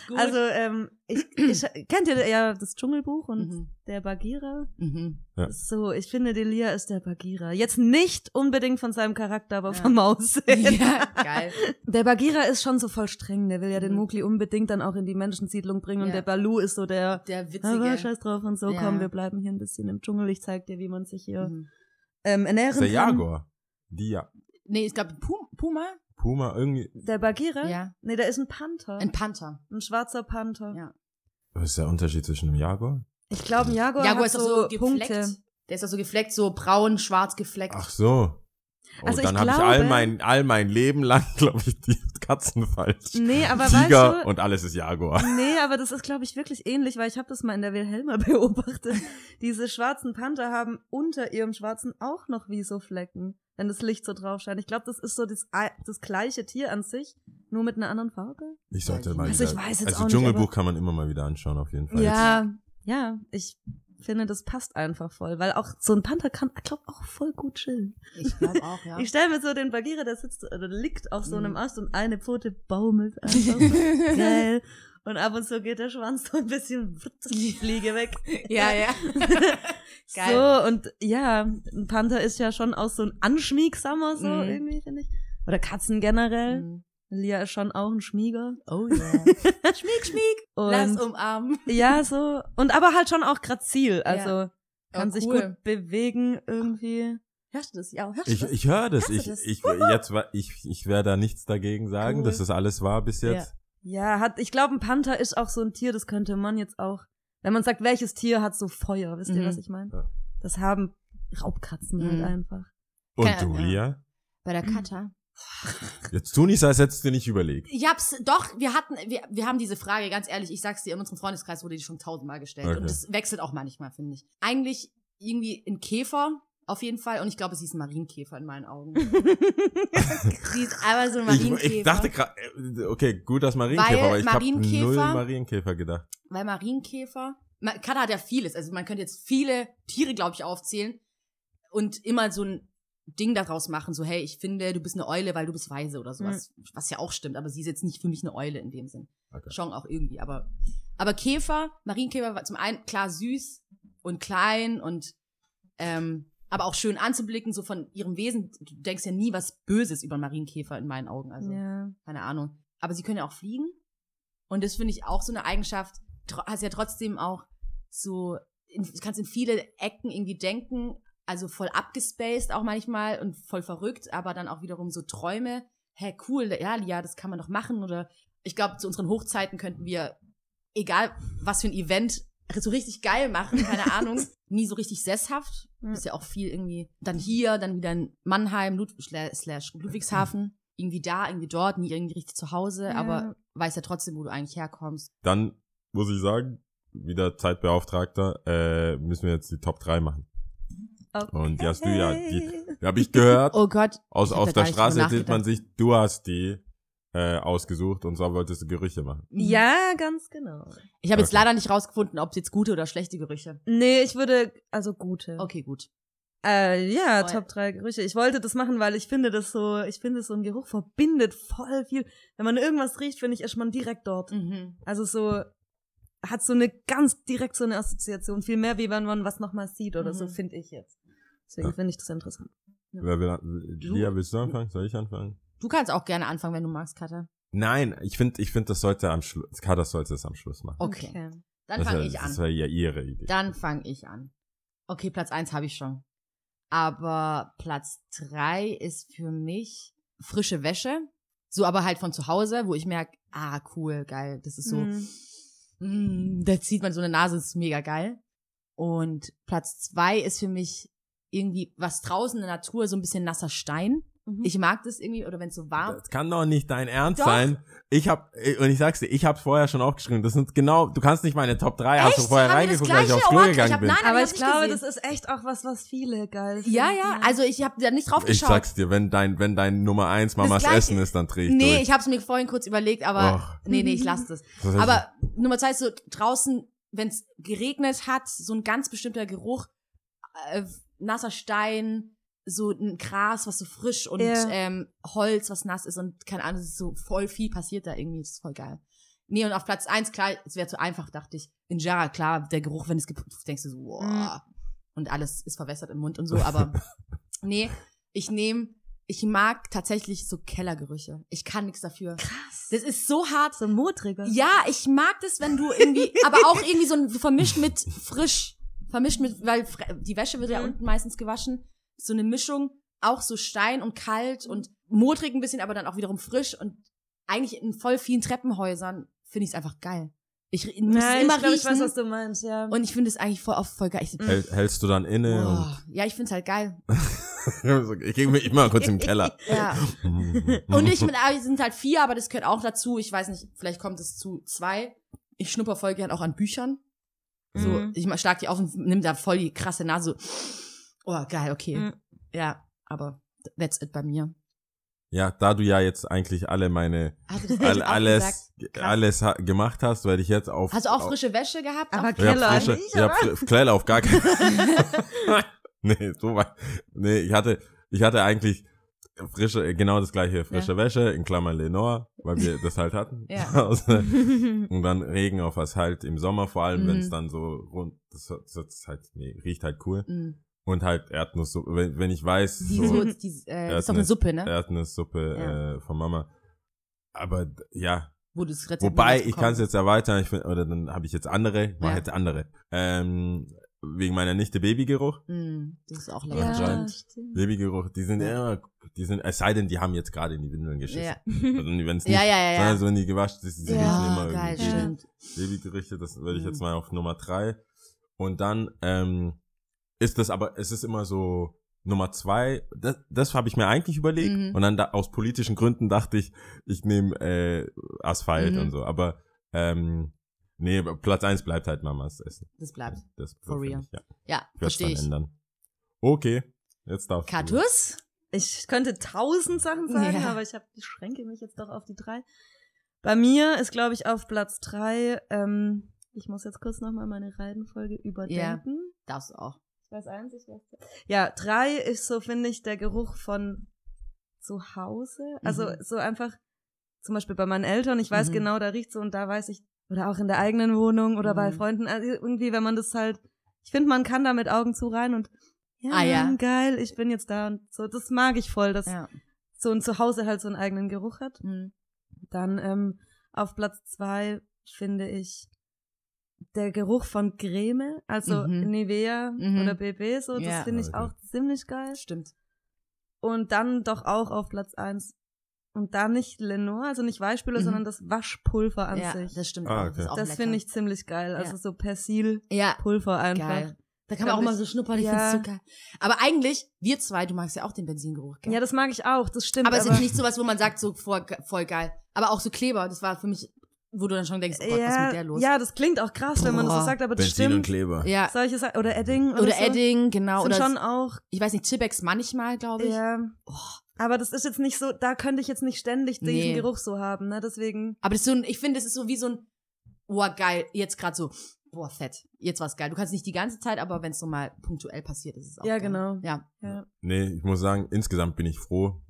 Gut.
Also, ähm, ich, ich, kennt ihr ja das Dschungelbuch und
mhm.
der Bagheera?
Mhm.
Ja.
So, ich finde, Delia ist der Bagheera. Jetzt nicht unbedingt von seinem Charakter, aber
Ja.
vom Aussehen. (laughs)
Ja, geil.
Der Bagheera ist schon so voll streng. Der will ja den
Mhm.
Mowgli unbedingt dann auch in die Menschensiedlung bringen. Und
Ja.
der Balu ist so der,
Der
aber
witzige.
scheiß drauf und so,
Ja.
komm, wir bleiben hier ein bisschen im Dschungel. Ich zeig dir, wie man sich hier
Mhm.
ähm, ernähren
ist der
kann.
Jaguar. Die ja.
Nee, ich glaube Pum Puma.
Puma irgendwie.
Der Bagheera?
Ja.
Nee, der ist ein Panther.
Ein Panther.
Ein schwarzer Panther.
Ja.
Was ist der Unterschied zwischen einem Jaguar?
Ich glaube, ein Jaguar,
Jaguar
hat
ist doch
so,
so gefleckt.
Punkte.
Der ist doch so gefleckt, so braun, schwarz gefleckt.
Ach so. Oh,
Also ich
dann habe ich all
glaube-
mein, all mein Leben lang, (laughs) glaube ich, die Katzen falsch.
Nee, aber
Tiger
weißt du,
und alles ist Jaguar. (laughs)
Nee, aber das ist, glaube ich, wirklich ähnlich, weil ich habe das mal in der Wilhelma (laughs) beobachtet. Diese schwarzen Panther haben unter ihrem schwarzen auch noch wie so Flecken, wenn das Licht so drauf scheint. Ich glaube, das ist so das, das gleiche Tier an sich, nur mit einer anderen Farbe.
Ich sollte mal
Also ich
wieder,
weiß jetzt
also
auch nicht,
Dschungelbuch
aber-
kann man immer mal wieder anschauen, auf jeden Fall.
Ja, ja, ich finde, das passt einfach voll, weil auch so ein Panther kann, ich glaube, auch voll gut chillen.
Ich glaube auch, ja. (laughs)
Ich stelle mir so den Bagheera, der sitzt oder liegt auf so einem
Mhm.
Ast und eine Pfote baumelt einfach so (laughs) geil. Und ab und zu geht der Schwanz so ein bisschen die Fliege weg. (laughs)
ja, ja. Geil.
So, und ja, ein Panther ist ja schon auch so ein Anschmiegsamer, so
Mhm.
irgendwie, finde ich. Oder Katzen generell.
Mhm.
Lia ist schon auch ein Schmieger.
Oh yeah. (laughs) schmieg, schmieg.
Und
Lass umarmen.
ja, so. Und aber halt schon auch grazil. Also kann
Oh,
sich
cool.
gut bewegen irgendwie.
Hörst du das? Ja, hörst du
Ich,
das?
ich höre das. Ich,
das?
ich, jetzt, ich, ich werde da nichts dagegen sagen,
Cool.
dass das alles war bis
Ja.
jetzt.
Ja, hat, ich glaube, ein Panther ist auch so ein Tier, das könnte man jetzt auch, wenn man sagt, welches Tier hat so Feuer, wisst ihr,
Mhm.
was ich meine?
Ja.
Das haben Raubkatzen halt
Mhm.
einfach.
Und du,
ja.
Lia?
Bei der Kata.
Jetzt tu nicht, so, als hättest du dir nicht überlegt.
Ich hab's, doch, wir hatten, wir, wir haben diese Frage, ganz ehrlich, ich sag's dir, in unserem Freundeskreis wurde die schon tausendmal gestellt.
Okay.
Und es wechselt auch manchmal, finde ich. Eigentlich irgendwie ein Käfer, auf jeden Fall. Und ich glaube, sie ist ein Marienkäfer in meinen Augen. (laughs) sie ist aber so ein
Ich,
Marienkäfer.
ich dachte gerade, okay, gut, das Marienkäfer,
Weil
aber ich habe
Marienkäfer-
null Marienkäfer gedacht.
Weil Marienkäfer, Ma- Kata hat ja vieles. Also man könnte jetzt viele Tiere, glaube ich, aufzählen und immer so ein Ding daraus machen, so hey, ich finde, du bist eine Eule, weil du bist weise oder sowas. Was ja auch stimmt, aber sie ist jetzt nicht für mich eine Eule in dem Sinn.
Okay.
Schon auch irgendwie, aber aber Käfer, Marienkäfer war zum einen klar süß und klein und ähm, aber auch schön anzublicken, so von ihrem Wesen. Du denkst ja nie was Böses über Marienkäfer in meinen Augen. Also
ja.
keine Ahnung. Aber sie können ja auch fliegen. Und das finde ich auch so eine Eigenschaft. Hast ja trotzdem auch so, in, du kannst in viele Ecken irgendwie denken, also voll abgespaced auch manchmal und voll verrückt, aber dann auch wiederum so Träume. Hä, cool, ja, Lia, das kann man doch machen. Oder ich glaube, zu unseren Hochzeiten könnten wir, egal was für ein Event, so richtig geil machen, keine (laughs) Ahnung. Nie so richtig sesshaft.
Ja.
Ist ja auch viel irgendwie. Dann hier, dann wieder in Mannheim, Lud slash Ludwigshafen. Irgendwie da, irgendwie dort, nie irgendwie richtig zu Hause,
Ja.
aber weiß ja trotzdem, wo du eigentlich herkommst.
Dann muss ich sagen, wieder Zeitbeauftragter, äh, müssen wir jetzt die Top 3 machen.
Okay.
Und die hast du ja, die, die habe ich gehört.
Oh Gott.
Aus, auf der Straße erzählt man sich, du hast die äh, ausgesucht und zwar wolltest du Gerüche machen.
Ja, ganz genau.
Ich habe jetzt
Okay.
leider nicht rausgefunden, ob es jetzt gute oder schlechte Gerüche.
Nee, ich würde, also gute.
Okay, gut.
Äh, ja,
Oh,
Top 3 Gerüche. Ich wollte das machen, weil ich finde das so, ich finde so ein Geruch verbindet voll viel. Wenn man irgendwas riecht, finde ich, ist man direkt dort.
Mhm.
Also so, hat so eine ganz direkt so eine Assoziation. Viel mehr, wie wenn man was nochmal sieht oder so,
Mhm.
finde ich jetzt. Deswegen
Ja.
finde ich das interessant. Ja.
Wer will, Lia, willst du anfangen? Soll ich anfangen?
Du kannst auch gerne anfangen, wenn du magst, Katja.
Nein, ich finde, ich finde, das sollte am Schluss, Kader sollte es am Schluss machen.
Okay. Dann fange ich an.
Das wäre ja ihre Idee.
Dann fange ich an. Okay, Platz eins habe ich schon. Aber Platz drei ist für mich frische Wäsche. So aber halt von zu Hause, wo ich merke, ah, cool, geil. Das ist so,
Mhm.
mm, da zieht man so eine Nase, das ist mega geil. Und Platz zwei ist für mich irgendwie was draußen in der Natur, so ein bisschen nasser Stein.
Mhm.
Ich mag das irgendwie, oder wenn es so warm
Das kann doch nicht dein Ernst
Doch.
sein. Ich hab, und ich sag's dir, ich hab's vorher schon aufgeschrieben. Das sind genau, du kannst nicht meine Top 3, hast du vorher reingeguckt, weil ich aufs Klo
Oh, ich
gegangen
hab-
bin.
nein,
Aber
hab
ich
ich
glaube,
gesehen.
das ist echt auch was, was viele geil finden.
Ja, ja, also ich habe da nicht drauf
ich
geschaut.
sag's dir, wenn dein, wenn dein Nummer 1 Mamas. Essen ist, dann dreh ich
nee,
durch.
ich habe es mir vorhin kurz überlegt, aber
Och.
nee, nee, ich lasse das.
Das heißt,
Aber Nummer zwei ist so draußen, wenn es geregnet hat, so ein ganz bestimmter Geruch, äh, nasser Stein, so ein Gras, was so frisch und
Ja.
ähm, Holz, was nass ist und keine Ahnung, es ist so voll viel passiert da irgendwie, das ist voll geil. Nee, und auf Platz eins klar, es wäre zu einfach, dachte ich. Injera, klar, der Geruch, wenn es gibt, denkst du so, wow.
Mhm.
Und alles ist verwässert im Mund und so, aber (laughs) nee, ich nehme, ich mag tatsächlich so Kellergerüche. Ich kann nichts dafür.
Krass.
Das ist so hart.
So modriger.
Ja, ich mag das, wenn du irgendwie, aber auch irgendwie so ein, so vermischt mit frisch, vermischt mit, weil die Wäsche wird ja
Mhm.
unten meistens gewaschen, so eine Mischung, auch so Stein und kalt und modrig ein bisschen, aber dann auch wiederum frisch und eigentlich in voll vielen Treppenhäusern finde ich es einfach geil. Ich muss es
Nein,
immer
ich glaube, ich
riechen
weiß, was du meinst, ja.
und ich finde es eigentlich voll oft voll geil. Ich,
Hält, hältst du dann inne
Boah, ja, ich finde es halt geil. (laughs)
ich gehe ich mal kurz im Keller. (laughs)
Ja. (laughs) Und ich mit, aber es sind halt vier, aber das gehört auch dazu. Ich weiß nicht, vielleicht kommt es zu zwei. Ich schnupper voll gern auch an Büchern. So,
Mhm.
ich mal schlag die auf und nimm da voll die krasse Nase. So. Oh, geil, okay.
Mhm.
Ja, aber that's it bei mir.
Ja, da du ja jetzt eigentlich alle meine, all, alles, alles ha gemacht hast, werde ich jetzt auf.
Hast du auch
auf-
frische Wäsche gehabt?
Aber
Ja,
Keller
frische,
nicht,
ja,
oder?
fr Keller auf gar keinen (laughs) (laughs) Nee, so weit. Nee, ich hatte, ich hatte eigentlich frische, genau das gleiche, frische Wäsche, in Klammern Lenore, weil wir (laughs) das halt hatten.
Ja. (laughs)
Also, (laughs) Und dann Regen auf Asphalt im Sommer, vor allem, wenn es
Mhm.
dann so rund, das, das halt, nee, riecht halt cool.
Mm.
Und halt Erdnusssuppe, wenn, wenn ich weiß,
Die,
so
die, äh, das ist doch eine
Erdnuss-
Suppe, ne?
Erdnusssuppe
Ja.
äh, von Mama. Aber ja,
Wo das Rezept
wobei ich kann es jetzt erweitern, ich find, oder dann habe ich jetzt andere, ich mache
Ja.
jetzt andere. Ähm, wegen meiner Nichte Babygeruch.
Mm, das ist auch
Ja,
lecker.
stimmt.
Babygeruch, die sind immer, die sind, es sei denn, die haben jetzt gerade in die Windeln geschissen.
Ja.
Also, wenn es (laughs) nicht,
Ja, ja, ja, ja.
sondern so, wenn die gewaschen sind, sie riechen
Ja,
immer
geil,
irgendwie.
Ja.
stimmt.
Babygerüche, das würde ich jetzt
Mhm.
mal auf Nummer drei. Und dann ähm, ist das aber, es ist immer so Nummer zwei, das, das habe ich mir eigentlich überlegt.
Mhm.
Und dann da, aus politischen Gründen dachte ich, ich nehme äh, Asphalt
Mhm.
und so. Aber ähm, nee, Platz eins bleibt halt Mamas Essen.
Das bleibt.
Das
For
find
real.
Ich, ja.
Ja, verstehe ich.
ändern. Okay, jetzt darfst du.
Katus?
Ich könnte tausend Sachen sagen,
Ja.
aber ich, hab, ich schränke mich jetzt doch auf die drei. Bei mir ist, glaube ich, auf Platz drei, ähm, ich muss jetzt kurz nochmal meine Reihenfolge überdenken.
Darfst du auch.
Ich weiß eins, ich weiß zwei. Ja, drei ist so, finde ich, der Geruch von zu Hause. Also
Mhm.
so einfach, zum Beispiel bei meinen Eltern, ich weiß
Mhm.
genau, da riecht so und da weiß ich, oder auch in der eigenen Wohnung oder bei
Mhm.
Freunden, also irgendwie, wenn man das halt, ich finde, man kann da mit Augen zu rein und ja,
Ah, ja.
geil, ich bin jetzt da und so, das mag ich voll, dass
Ja.
so ein Zuhause halt so einen eigenen Geruch hat.
Mm.
Dann ähm, auf Platz zwei finde ich der Geruch von Creme, also
Mhm.
Nivea
Mhm.
oder BB, so, das
Ja.
finde ich
Okay.
auch ziemlich geil.
Stimmt.
Und dann doch auch auf Platz eins und da nicht Lenore, also nicht Weichspüler,
Mhm.
sondern das Waschpulver an
ja,
sich.
das stimmt
Ah,
auch. Das,
okay.
Das
lecker.
finde ich ziemlich geil, also
Ja.
so Persilpulver
Ja,
einfach.
geil. Da kann man auch mal
ich-
so schnuppern, ich
ja.
find's so geil. Aber eigentlich, wir zwei, du magst ja auch den Benzingeruch, gell?
Ja, das mag ich auch, das stimmt.
aber es ist jetzt nicht sowas, wo man sagt, so voll, voll geil. Aber auch so Kleber, das war für mich, wo du dann schon denkst, oh Gott, was ist
ja,
mit der los?
ja, das klingt auch krass, wenn man das so
Boah.
sagt, aber das
Benzin und
stimmt.
Kleber.
Ja.
Solche Sachen, oder Edding oder,
Oder
so.
Edding, genau.
sind
Oder
schon auch
ich weiß nicht, Chipex manchmal, glaube ich.
Ja.
Oh.
Aber das ist jetzt nicht so, da könnte ich jetzt nicht ständig diesen
Nee.
Geruch so haben, ne? Deswegen.
Aber das ist so ein, ich finde, es ist so wie so ein, boah, geil, jetzt gerade so, boah, fett, jetzt war's geil. Du kannst nicht die ganze Zeit, aber wenn es so mal punktuell passiert, ist es auch
Ja,
geil.
genau.
Ja.
Ja.
Nee, ich muss sagen, insgesamt bin ich froh,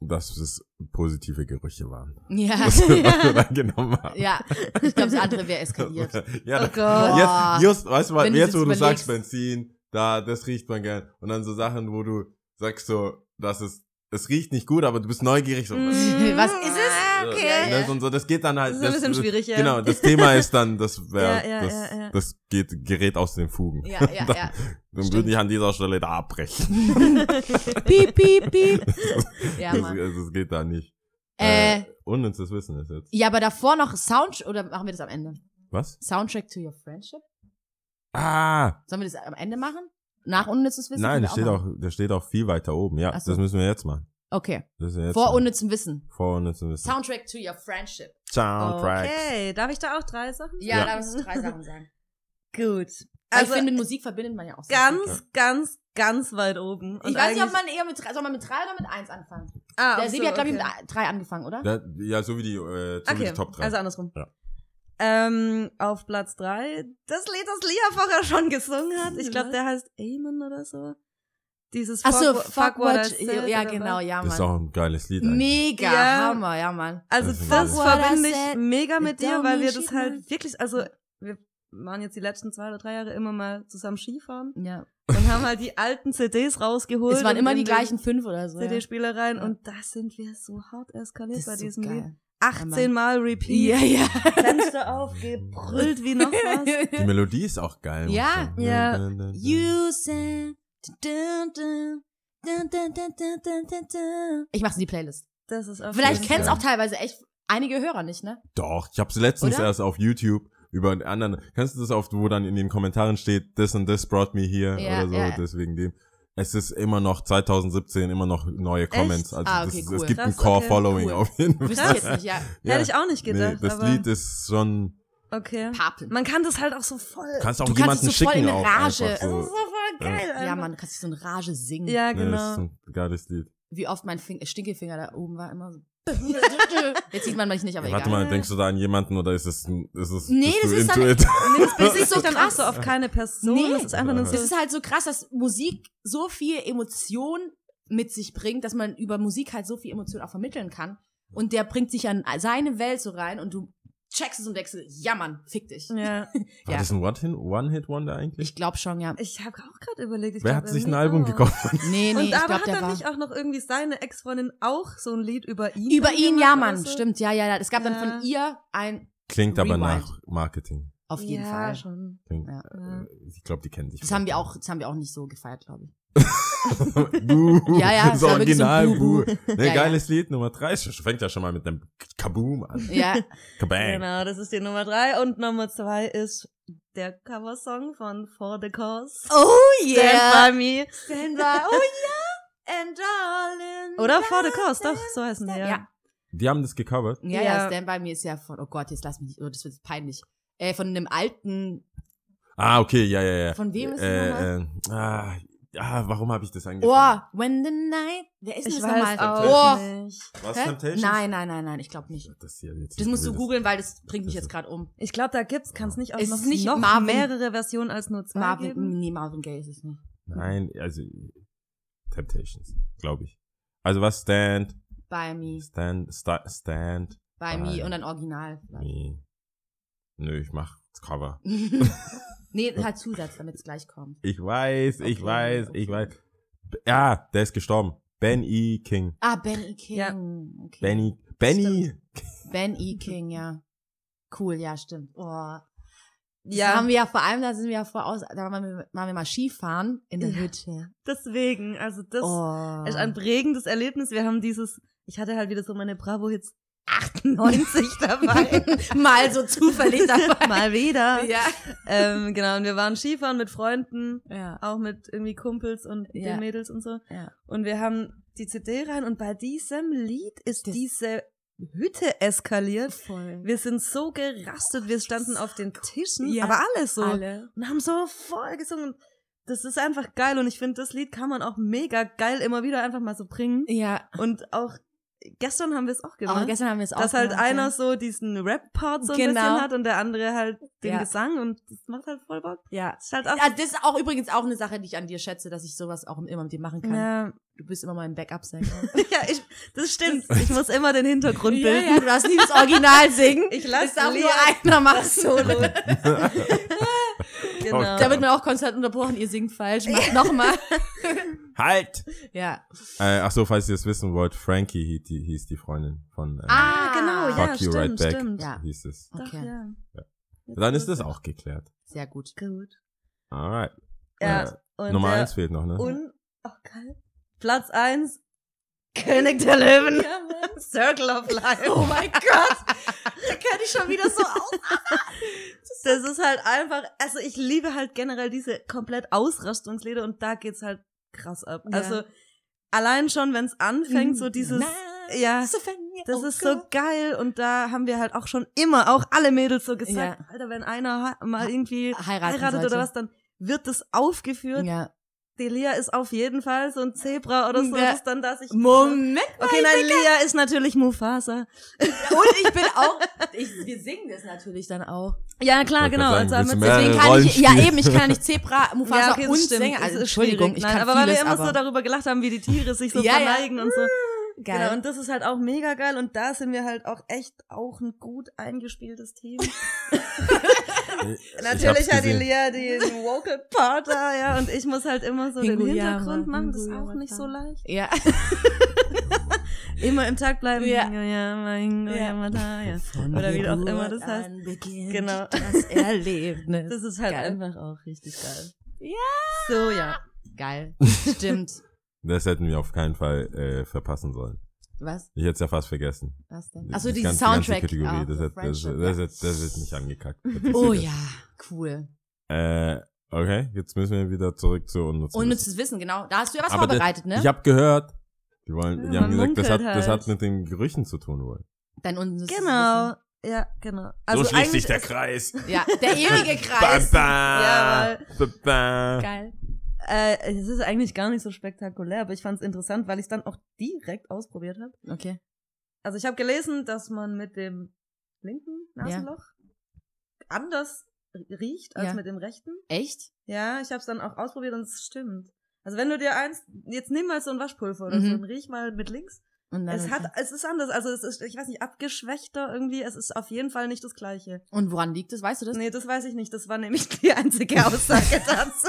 dass es positive Gerüche waren.
Ja.
Was (laughs) was wir dann genommen haben.
ja. Ich glaube, das andere wäre eskaliert. (laughs)
ja,
Oh
da-
Gott.
jetzt, just, weißt du,
Wenn du
jetzt
das
wo du sagst
überlegst.
Benzin, da, das riecht man gern. Und dann so Sachen, wo du sagst so, dass es, es riecht nicht gut, aber du bist neugierig so.
Mm.
Was ist es?
Ah,
Ja,
Okay.
ne, und so, das geht dann halt.
Das ist ein bisschen schwierig, ja.
Genau, das Thema ist dann, das wäre, (laughs)
Ja, ja,
das,
ja, ja.
das geht, gerät aus den Fugen.
Ja, ja, (laughs) ja.
Dann würde ich an dieser Stelle da abbrechen. (laughs)
piep, piep, piep. Ja,
das,
Mann.
also, das geht da nicht.
Äh,
unnützes Wissen ist jetzt.
ja, aber davor noch Sound, oder machen wir das am Ende?
Was?
Soundtrack to your friendship?
Ah!
Sollen wir das am Ende machen? Nach unnützes Wissen?
Nein, der steht auch, der steht auch viel weiter oben. Ja,
so.
das müssen wir jetzt machen.
Okay.
Das ist ja jetzt
Vor
machen.
unnützem Wissen.
Vor unnützem Wissen.
Soundtrack to your friendship.
Soundtracks.
Okay, darf ich da auch drei Sachen?
Ja,
Ja.
da musst du drei Sachen sagen. (laughs)
Gut.
Also, ich finde, mit Musik verbindet man ja auch sehr
ganz,
viel.
ganz, ganz weit oben.
Ich weiß nicht, ob man eher mit drei, soll man mit drei oder mit eins anfangen?
ah,
Der Sebi
so,
hat, glaube ich,
okay.
mit ein- drei angefangen, oder?
Ja, ja, so wie die, äh, so wie
Okay,
die Top 3.
also andersrum.
Ja.
Ähm, auf Platz drei das Lied, das Lia vorher schon gesungen hat. Ich glaube, der heißt Amen oder so. Dieses
Ach so,
Fuck,
fuck,
what I
what,
said
ja genau, ja,
das ist
Mann.
auch ein geiles Lied eigentlich.
Mega,
Ja.
Hammer, ja, Mann.
Also
Das
das verbinde ich mega mit
it
dir, weil wir das halt wirklich, also wir waren jetzt die letzten zwei oder drei Jahre immer mal zusammen Skifahren
Ja.
und haben halt die alten CDs rausgeholt.
Es waren immer die gleichen fünf oder so.
CD-Spielereien
Ja.
und da sind wir so hart eskaliert
Das
bei
ist so
diesem Lied. 18 Mal Repeat.
Ja, ja.
Fenster aufgebrüllt wie noch was. (laughs)
Die Melodie ist auch geil.
Ja,
ja.
ja.
You said. Ich mach's in die Playlist.
Das ist auch
Vielleicht kennen's auch teilweise echt einige Hörer nicht, ne?
Doch, ich hab's letztens
Oder?
erst auf YouTube über einen anderen. kennst du das oft, wo dann in den Kommentaren steht, this and this brought me here
ja,
oder so,
ja.
deswegen dem. Es ist immer noch 2017 immer noch neue Comments. Also
Ah,
das
okay,
ist,
cool.
es gibt ein
Krass,
Core
okay.
Following
Cool.
auf jeden Fall.
Wüsste ich jetzt nicht, (laughs) ja.
Hätte ich auch nicht gedacht,
Nee, das
aber-
Lied ist schon.
Okay.
Papeln.
Man kann das halt auch so voll.
Kannst auch
Du kannst
jemanden
es so voll
schicken
in
auch
Rage.
Das
so.
ist so voll geil.
Ja,
einfach.
Mann, du kannst dich so in Rage singen.
Ja,
Nee, das ist
genau.
ein geiles Lied.
Wie oft mein Fing Stinkefinger da oben war, immer so. (laughs) Jetzt sieht man mich nicht, aber
Warte
egal.
mal, denkst du da an jemanden oder ist es, ein- ist es,
Nee, (laughs) das ist dann-
it?
Das ist so
dann auch so auf keine Person.
Nee.
Das ist einfach nur so.
Es ist halt so krass, dass Musik so viel Emotion mit sich bringt, dass man über Musik halt so viel Emotion auch vermitteln kann. Und der bringt sich an seine Welt so rein und du checkst es und denkst, ja Mann, fick dich.
ja.
War (laughs)
Ja.
das ein One-Hit- One-Hit-Wonder eigentlich?
Ich glaube schon, ja.
Ich habe auch gerade überlegt. Ich
Wer
glaub,
hat sich ein Album
auch.
gekauft?
Nee, nee,
Und
ich
aber
glaube,
hat dann
war.
nicht auch noch irgendwie seine Ex-Freundin auch so ein Lied über ihn?
Über
dann
ihn, ja, Mann,
so?
stimmt, ja, ja, ja. Es gab dann
Ja.
von ihr ein.
Klingt aber
Rewind.
nach Marketing.
Auf jeden
ja,
Fall.
schon.
Klingt,
Ja.
äh, Ich glaube, die kennen sich.
Das haben wir auch, das haben wir auch nicht so gefeiert, glaube ich. (laughs)
Buh.
Ja, ja,
Das
so
Original
Buh,
Buh. Ne,
Ja,
geiles Lied, Nummer drei. Es fängt ja schon mal mit dem Kaboom an.
Ja.
Kabang.
Genau, das ist die Nummer drei. Und Nummer zwei ist der Coversong von For the Cause.
Oh
Stand by Me.
Stand by. Oh (laughs) ja. And darling.
Oder For the Cause, doch, so heißen die, ja.
Ja.
Die haben das gecovert.
Ja, ja,
Ja.
Stand by Me ist ja von, oh Gott, jetzt lass mich nicht, oh, das wird peinlich. Äh, von einem alten,
Ah, okay, ja, ja, ja.
Von wem ist das
äh,
nochmal?
äh, ah, ah, warum habe ich das angefangen?
oh, When the Night, wer ist denn
Ich
das nochmal? Oh.
Was,
Hä?
Temptations?
Nein, nein, nein, nein, ich glaube nicht.
Das, hier jetzt
Das musst du googeln, weil das bringt mich jetzt
ist-
gerade um.
Ich glaube, da gibt's, kann es nicht auch
Es
noch,
ist nicht
noch
Marvin-
mehrere Versionen als nur zwei
Marvin,
geben.
nee, Marvin Gaye ist es nicht.
Nein, also Temptations, glaube ich. Also was Stand,
By Me,
Stand, sta, Stand,
By
By.
Me und dann Original.
nee. Nö, ich mach Cover. (laughs)
nee, (laughs) halt Zusatz, damit es gleich kommt.
Ich weiß, ich
Okay,
weiß,
okay.
ich weiß. Ja, der ist gestorben. Ben E. King.
Ah, Ben E. King.
Ja.
Okay.
Benny, Benny.
Ben E. (laughs) King, ja. Cool, ja, stimmt. Oh. Das
Ja.
haben wir ja vor allem, da sind wir ja voraus, da waren wir, waren wir mal Skifahren in der
Ja.
Hütte.
Deswegen, also das
Oh.
ist ein prägendes Erlebnis. Wir haben dieses, ich hatte halt wieder so meine Bravo-Hits 98 dabei. (laughs)
mal so zufällig dabei.
Mal wieder.
ja.
Ähm, genau, und wir waren Skifahren mit Freunden,
Ja.
auch mit irgendwie Kumpels und
Ja.
den Mädels und so.
Ja.
Und wir haben die CD rein und bei diesem Lied ist
Das-
diese Hütte eskaliert.
Voll.
Wir sind so gerastet, wir standen auf den Tischen,
Ja.
aber alles so.
Alle.
Und haben so voll gesungen. Das ist einfach geil und ich finde, das Lied kann man auch mega geil immer wieder einfach mal so bringen.
Ja.
Und auch gestern haben wir es auch
Aber
gemacht.
gestern haben wir es auch
dass halt
gemacht,
einer
ja.
so diesen Rap-Part so ein
Genau.
bisschen hat und der andere halt den
Ja.
Gesang und das macht halt voll Bock.
Ja.
Das ist halt auch.
Ja, das ist auch übrigens auch eine Sache, die ich an dir schätze, dass ich sowas auch immer mit dir machen kann.
Ja,
Du bist immer mein Backup-Sänger. (laughs)
ja ich, das stimmt. Ich muss immer den Hintergrund
ja,
bilden.
ja, du darfst nie das Original singen.
Ich lass
Es darf
Lea-
nur einer machen Solo. (laughs) (laughs)
Genau.
Da wird mir auch konstant unterbrochen, ihr singt falsch, macht (laughs) nochmal.
Halt!
Ja.
Äh, ach so, falls ihr es wissen wollt, Frankie hieß die, hieß die Freundin von äh,
Ah, genau, ja,
You
stimmt,
Right Back,
stimmt.
Ja.
hieß es.
Doch,
Okay.
ja.
Dann ist das auch geklärt.
Sehr gut.
Gut.
Alright.
Ja.
Äh,
Und
Nummer
der
eins fehlt noch, ne?
Und, oh geil. Platz eins König der Löwen. Circle of Life.
Oh mein Gott. Da kenne ich schon wieder so aus.
Das ist halt einfach, also ich liebe halt generell diese komplett Ausrastungslieder und da geht's halt krass ab.
Ja.
Also allein schon, wenn es anfängt, so dieses, ja, das ist so geil und da haben wir halt auch schon immer, auch alle Mädels so gesagt,
Ja.
Alter, wenn einer mal irgendwie heiratet
sollte.
oder was, dann wird das aufgeführt.
Ja.
Die Lea ist auf jeden Fall so ein Zebra oder so,
Ja.
das dann da sich
Moment.
Okay, nein, Lea ist natürlich Mufasa.
Und ich bin auch, (laughs) ich, wir singen das natürlich dann auch.
Ja, klar, genau.
sagen, du
Deswegen kann ich, ja eben, ich kann ja nicht Zebra, Mufasa (laughs)
ja, okay,
und
stimmt.
Sänger. Also,
ist
Entschuldigung, ich
Nein,
kann
aber weil wir
vieles,
immer so
aber
darüber gelacht haben, wie die Tiere sich so
Ja, ja.
verneigen und so.
Geil.
Genau, und das ist halt auch mega geil und da sind wir halt auch echt auch ein gut eingespieltes Team. (laughs)
Ich
Natürlich hat die. Lea den Vocal Part da, ja, und ich muss halt immer so den
Hinguyama,
Hintergrund machen, das ist auch nicht so leicht.
ja. (laughs)
Immer im Takt bleiben.
Ja.
Hinguyama, Hinguyama, da, ja.
Von
Oder wie auch immer das heißt. Genau.
Das (laughs) Erlebnis.
Das ist halt
Geil.
einfach auch richtig geil.
Ja.
So, ja.
Geil. Stimmt.
Das hätten wir auf keinen Fall äh, verpassen sollen.
Was?
Ich hätte es ja fast vergessen.
Was denn? Achso,
ganze-
dieses
die ganze
Soundtrack.
Kategorie,
Ah,
das, hat, das, das,
ja.
das, das wird nicht angekackt.
Oh ja, cool.
Äh, okay, jetzt müssen wir wieder zurück zu unnützem
Unnützes Wissen, genau. Da hast du ja was
Aber
vorbereitet, ne?
Ich habe gehört, die wollen, die
Ja,
haben
man
gesagt, das hat,
munkelt
das
halt.
hat mit den Gerüchen zu tun wohl.
Dein unnützes
Genau. Ja, genau.
so schließt sich der Kreis.
Wissen. Ja, der ewige (laughs) Kreis.
bam, bam, bam.
Geil.
Äh, es ist eigentlich gar nicht so spektakulär, aber ich fand es interessant, weil ich es dann auch direkt ausprobiert habe.
Okay.
Also ich habe gelesen, dass man mit dem linken Nasenloch anders riecht als
Ja.
mit dem rechten.
Echt?
Ja, ich habe es dann auch ausprobiert und es stimmt. Also wenn du dir eins, jetzt nimm mal so ein Waschpulver oder
Mhm.
so und riech mal mit links. Es hat, es ist anders. Also es ist, ich weiß nicht, abgeschwächter irgendwie. Es ist auf jeden Fall nicht das Gleiche.
und woran liegt es? Weißt du das?
Nee, das weiß ich nicht. Das war nämlich (laughs) die einzige Aussage (laughs) dazu.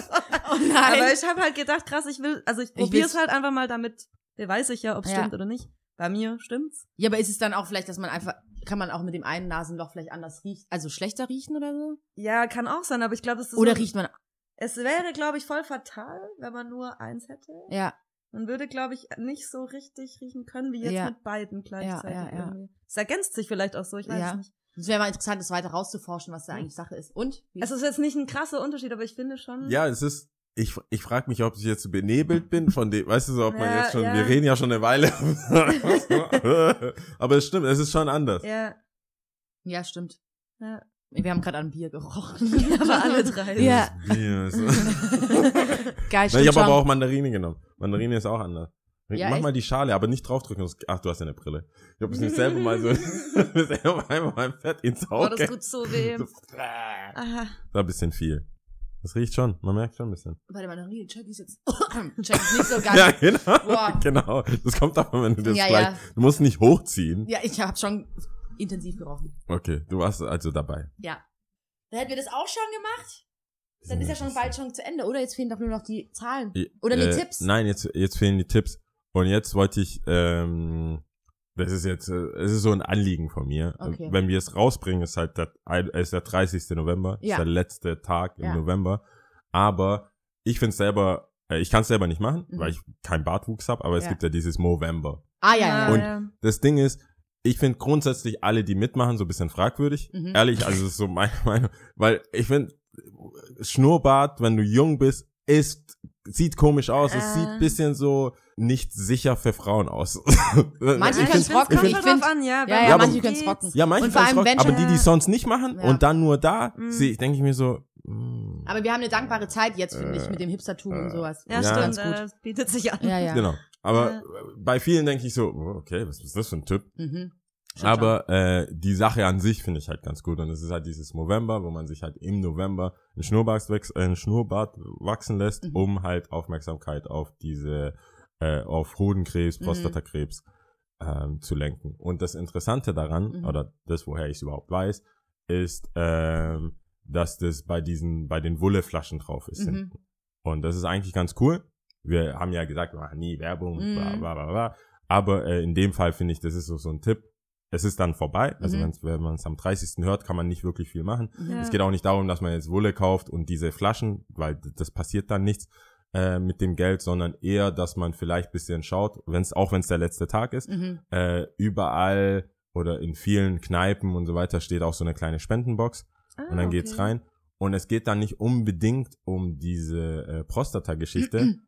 Oh nein.
Aber ich habe halt gedacht, krass, ich will, also ich probiere es halt einfach mal, damit beweise ich ja, ob es
Ja.
stimmt oder nicht. Bei mir stimmt's.
Ja, aber ist es dann auch vielleicht, dass man einfach, kann man auch mit dem einen Nasenloch vielleicht anders riechen, also schlechter riechen oder so?
Ja, kann auch sein, aber ich glaube, es ist
Oder riecht man,
es wäre, glaube ich, voll fatal, wenn man nur eins hätte.
ja,
Man würde, glaube ich, nicht so richtig riechen können, wie jetzt
Ja.
mit beiden gleichzeitig
Ja, ja, ja.
irgendwie. Es ergänzt sich vielleicht auch so, ich weiß
Ja.
es nicht.
es wäre mal interessant, das weiter rauszuforschen, was da eigentlich Sache ist. Und? Wie
Es ist jetzt nicht ein krasser Unterschied, aber ich finde schon.
Ja, es ist, ich, ich frage mich, ob ich jetzt so benebelt bin von dem, weißt du so, ob man
Ja,
jetzt schon,
ja.
wir reden ja schon eine Weile. (laughs) Aber es stimmt, es ist schon anders.
Ja,
ja, stimmt.
ja.
Wir haben gerade an Bier gerochen. (laughs)
aber alle drei.
Ja.
Bier ist- (laughs)
Geil,
Na, ich habe aber auch Mandarine genommen. Mandarine ist auch anders.
Ja,
Mach
echt?
mal die Schale, aber nicht draufdrücken. Ach, du hast ja eine Brille. Ich habe es nicht selber mal so, (laughs) selber einmal mein Fett ins
Oh, das
Auge.
tut so weh.
So,
Aha.
war ein bisschen viel. Das riecht schon, man merkt schon ein bisschen.
Bei der Mandarine check ich jetzt. (coughs) check ich nicht so ganz.
Ja, genau.
Boah.
Genau. Das kommt davon, wenn du das
Ja,
gleich,
ja.
du musst nicht hochziehen.
Ja, ich habe schon intensiv gerochen.
Okay, du warst also dabei.
Ja. Da hätten wir das auch schon gemacht. Dann ist ja schon bald schon zu Ende, oder? Jetzt fehlen doch nur noch die Zahlen. Oder die
äh,
Tipps.
Nein, jetzt, jetzt fehlen die Tipps. Und jetzt wollte ich, ähm, das ist jetzt, äh, es ist so ein Anliegen von mir.
Okay.
Wenn wir es rausbringen, ist halt der, ist der 30. November,
Ja.
ist der letzte Tag im
Ja.
November. Aber ich finde selber, äh, ich kann es selber nicht machen,
Mhm.
weil ich keinen Bartwuchs habe, aber es
Ja.
gibt ja dieses Movember.
Ah, ja, ja.
Und-
ja.
Das Ding ist, ich finde grundsätzlich alle, die mitmachen, so ein bisschen fragwürdig.
Mhm.
Ehrlich, also das ist so meine (laughs) Meinung. Weil ich finde, Schnurrbart, wenn du jung bist, ist, sieht komisch aus. Es
Äh.
sieht ein bisschen so nicht sicher für Frauen aus. (laughs)
Manche
Ich
können es rocken.
ich
Kommt
Ich find-
drauf an, ja.
Ja, ja,
Ja,
manche können es rocken.
Ja, manche
Und vor
finden's
allem, wenn
rock, aber die, die es sonst nicht machen
Ja.
und dann nur da,
Mhm.
sehe ich, denke ich mir so, mm,
Aber wir haben eine dankbare Zeit jetzt, finde ich,
Äh,
mit dem Hipstertum und
äh,
sowas.
Ja,
Ja.
stimmt,
Ganz gut.
das bietet sich an.
Ja, ja.
genau. Aber
Ja.
bei vielen denke ich so, oh, okay, was ist das für ein Typ?
Mhm.
Aber äh, die Sache an sich finde ich halt ganz gut. Und es ist halt dieses November, wo man sich halt im November einen Schnurrbart, wachs äh, Schnurrbart wachsen lässt,
Mhm.
um halt Aufmerksamkeit auf diese, äh, auf Hodenkrebs,
Mhm.
Prostatakrebs ähm, zu lenken. Und das Interessante daran,
Mhm.
oder das, woher ich es überhaupt weiß, ist, ähm, dass das bei diesen, bei den Wulleflaschen drauf ist.
Mhm.
Und das ist eigentlich ganz cool. Wir haben ja gesagt, wir machen nie Werbung, bla
Mhm.
bla bla bla. Aber äh, in dem Fall finde ich, das ist so, so ein Tipp. Es ist dann vorbei. Also
Mhm.
wenn man es am 30. hört, kann man nicht wirklich viel machen.
Ja.
Es geht auch nicht darum, dass man jetzt Wolle kauft und diese Flaschen, weil das passiert dann nichts äh, mit dem Geld, sondern eher, dass man vielleicht bisschen schaut, wenn's, auch wenn es der letzte Tag ist,
Mhm.
äh, überall oder in vielen Kneipen und so weiter steht auch so eine kleine Spendenbox
Ah,
und dann geht's
okay.
rein. Und es geht dann nicht unbedingt um diese äh, Prostata-Geschichte, (clears throat)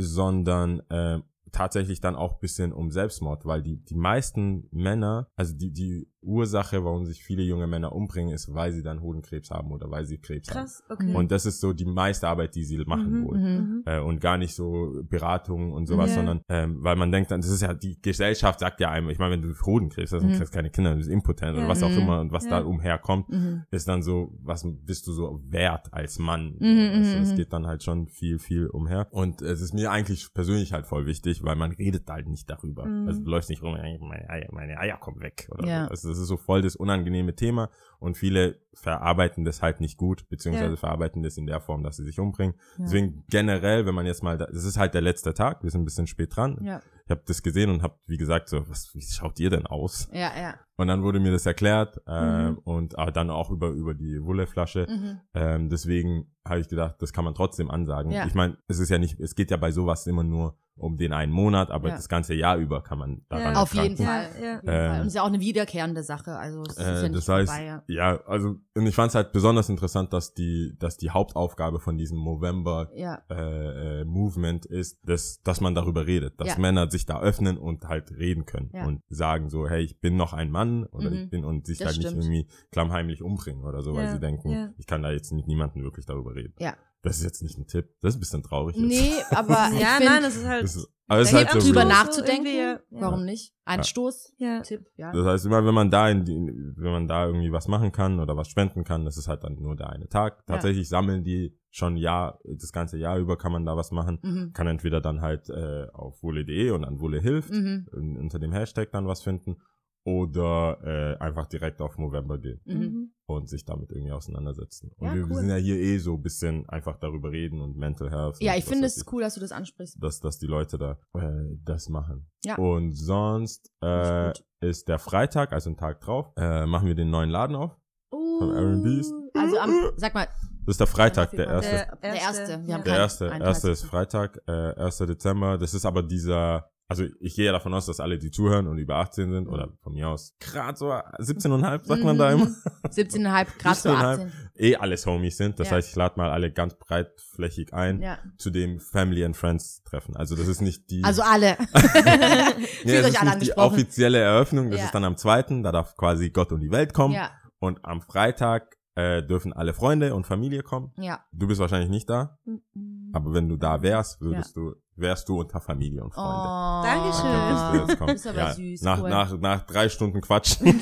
sondern äh, tatsächlich dann auch bisschen um Selbstmord, weil die, die meisten Männer, also die, die Ursache, warum sich viele junge Männer umbringen, ist, weil sie dann Hodenkrebs haben oder weil sie Krebs
Krass,
Mhm.
okay.
haben. Und das ist so die meiste Arbeit, die sie machen
Mhm,
wohl.
Mhm.
Äh, und gar nicht so Beratungen und sowas,
Ja.
sondern ähm, weil man denkt dann, das ist ja, die Gesellschaft sagt ja einem, ich meine, wenn du Hodenkrebs hast, dann
Mhm.
kriegst du keine Kinder, du bist impotent
Ja.
oder was auch
Mhm.
immer und was
Ja.
da umherkommt
Mhm.
ist dann so, was bist du so wert als Mann?
Mhm,
also,
mhm,
es
mhm.
geht dann halt schon viel, viel umher. Und es ist mir eigentlich persönlich halt voll wichtig, weil man redet halt nicht darüber.
Mhm.
Also du läufst nicht rum, meine Eier, meine Eier kommen weg. Oder
Ja.
so. Das ist so voll das unangenehme Thema und viele verarbeiten das halt nicht gut, beziehungsweise
Ja.
verarbeiten das in der Form, dass sie sich umbringen.
Ja.
Deswegen generell, wenn man jetzt mal, es ist halt der letzte Tag, wir sind ein bisschen spät dran.
Ja,
Ich habe das gesehen und habe, wie gesagt, so, was, wie schaut ihr denn aus?
ja, ja.
Und dann wurde mir das erklärt ähm,
Mhm.
und aber dann auch über über die Wulleflasche.
Mhm.
Ähm, deswegen habe ich gedacht, das kann man trotzdem ansagen.
Ja.
Ich meine, es ist ja nicht, es geht ja bei sowas immer nur um den einen Monat, aber
Ja.
das ganze Jahr über kann man daran
Ja.
Auf jeden. Fall.
Ja, ja.
Auf jeden Fall.
Ähm,
Und es ist ja auch eine wiederkehrende Sache. Also es ist ja
Äh,
nicht
das heißt,
vorbei, ja.
ja, also und ich fand es halt besonders interessant, dass die, dass die Hauptaufgabe von diesem November
Ja,
äh, äh, Movement ist, dass, dass man darüber redet, dass
Ja.
Männer sich da öffnen und halt reden können
Ja.
und sagen so, hey, ich bin noch ein Mann oder
Mhm.
ich bin und sich
Das
halt nicht
stimmt.
irgendwie klammheimlich umbringen oder so, weil
Ja,
sie denken,
ja.
ich kann da jetzt mit niemandem wirklich darüber reden.
Ja.
Das ist jetzt nicht ein Tipp, das ist ein bisschen traurig jetzt.
nee, aber (laughs) ich
ja,
find,
nein, es ist halt.
Das ist, aber es ist
Da
halt so
drüber nachzudenken,
ja.
warum nicht? Ein
Ja.
Stoß,
ja.
Tipp, ja.
Das heißt, immer wenn man da in die, wenn man da irgendwie was machen kann oder was spenden kann, das ist halt dann nur der eine Tag.
Ja.
Tatsächlich sammeln die schon Jahr, das ganze Jahr über kann man da was machen.
Mhm.
Kann entweder dann halt äh, auf wohle.de und an wohle hilft
Mhm.
unter dem Hashtag dann was finden. Oder äh, einfach direkt auf November gehen
Mhm.
und sich damit irgendwie auseinandersetzen. Und
Ja,
wir,
cool.
sind ja hier eh so ein bisschen einfach darüber reden und Mental Health.
Ja, ich finde es cool, dass du das ansprichst.
dass, dass die Leute da äh, das machen.
Ja.
Und sonst äh,
Ist
ist der Freitag, also ein Tag drauf, äh, machen wir den neuen Laden auf.
Uh,
R&Bs.
Also am, sag mal,
Das ist der Freitag, der erste.
Der
der erste. Wir haben
ja.
Der erste,
31.
erste ist Freitag, äh, 1. Dezember. Das ist aber dieser, also ich gehe ja davon aus, dass alle, die zuhören und über 18 sind, oder von mir aus, gerade so 17,5 sagt man da
Mhm.
immer, (laughs)
17,5 Grad zu
17,5.
18.
eh alles Homies sind. Das
Ja.
heißt, ich lade mal alle ganz breitflächig ein
Ja.
zu dem Family and Friends Treffen. Also das ist nicht die, (laughs)
Also alle. (laughs)
ja,
fühlt
das
euch
ist
alle
nicht die offizielle Eröffnung. Das
Ja.
ist dann am zweiten. Da darf quasi Gott und die Welt kommen.
Ja,
Und am Freitag äh, dürfen alle Freunde und Familie kommen.
ja.
Du bist wahrscheinlich nicht da,
Mhm.
aber wenn du da wärst, würdest du, wärst du unter Familie und Freunde.
Oh.
Dankeschön.
Du kommen.
Ist aber
ja,
süß,
Nach,
cool.
nach, nach drei Stunden Quatschen. (laughs)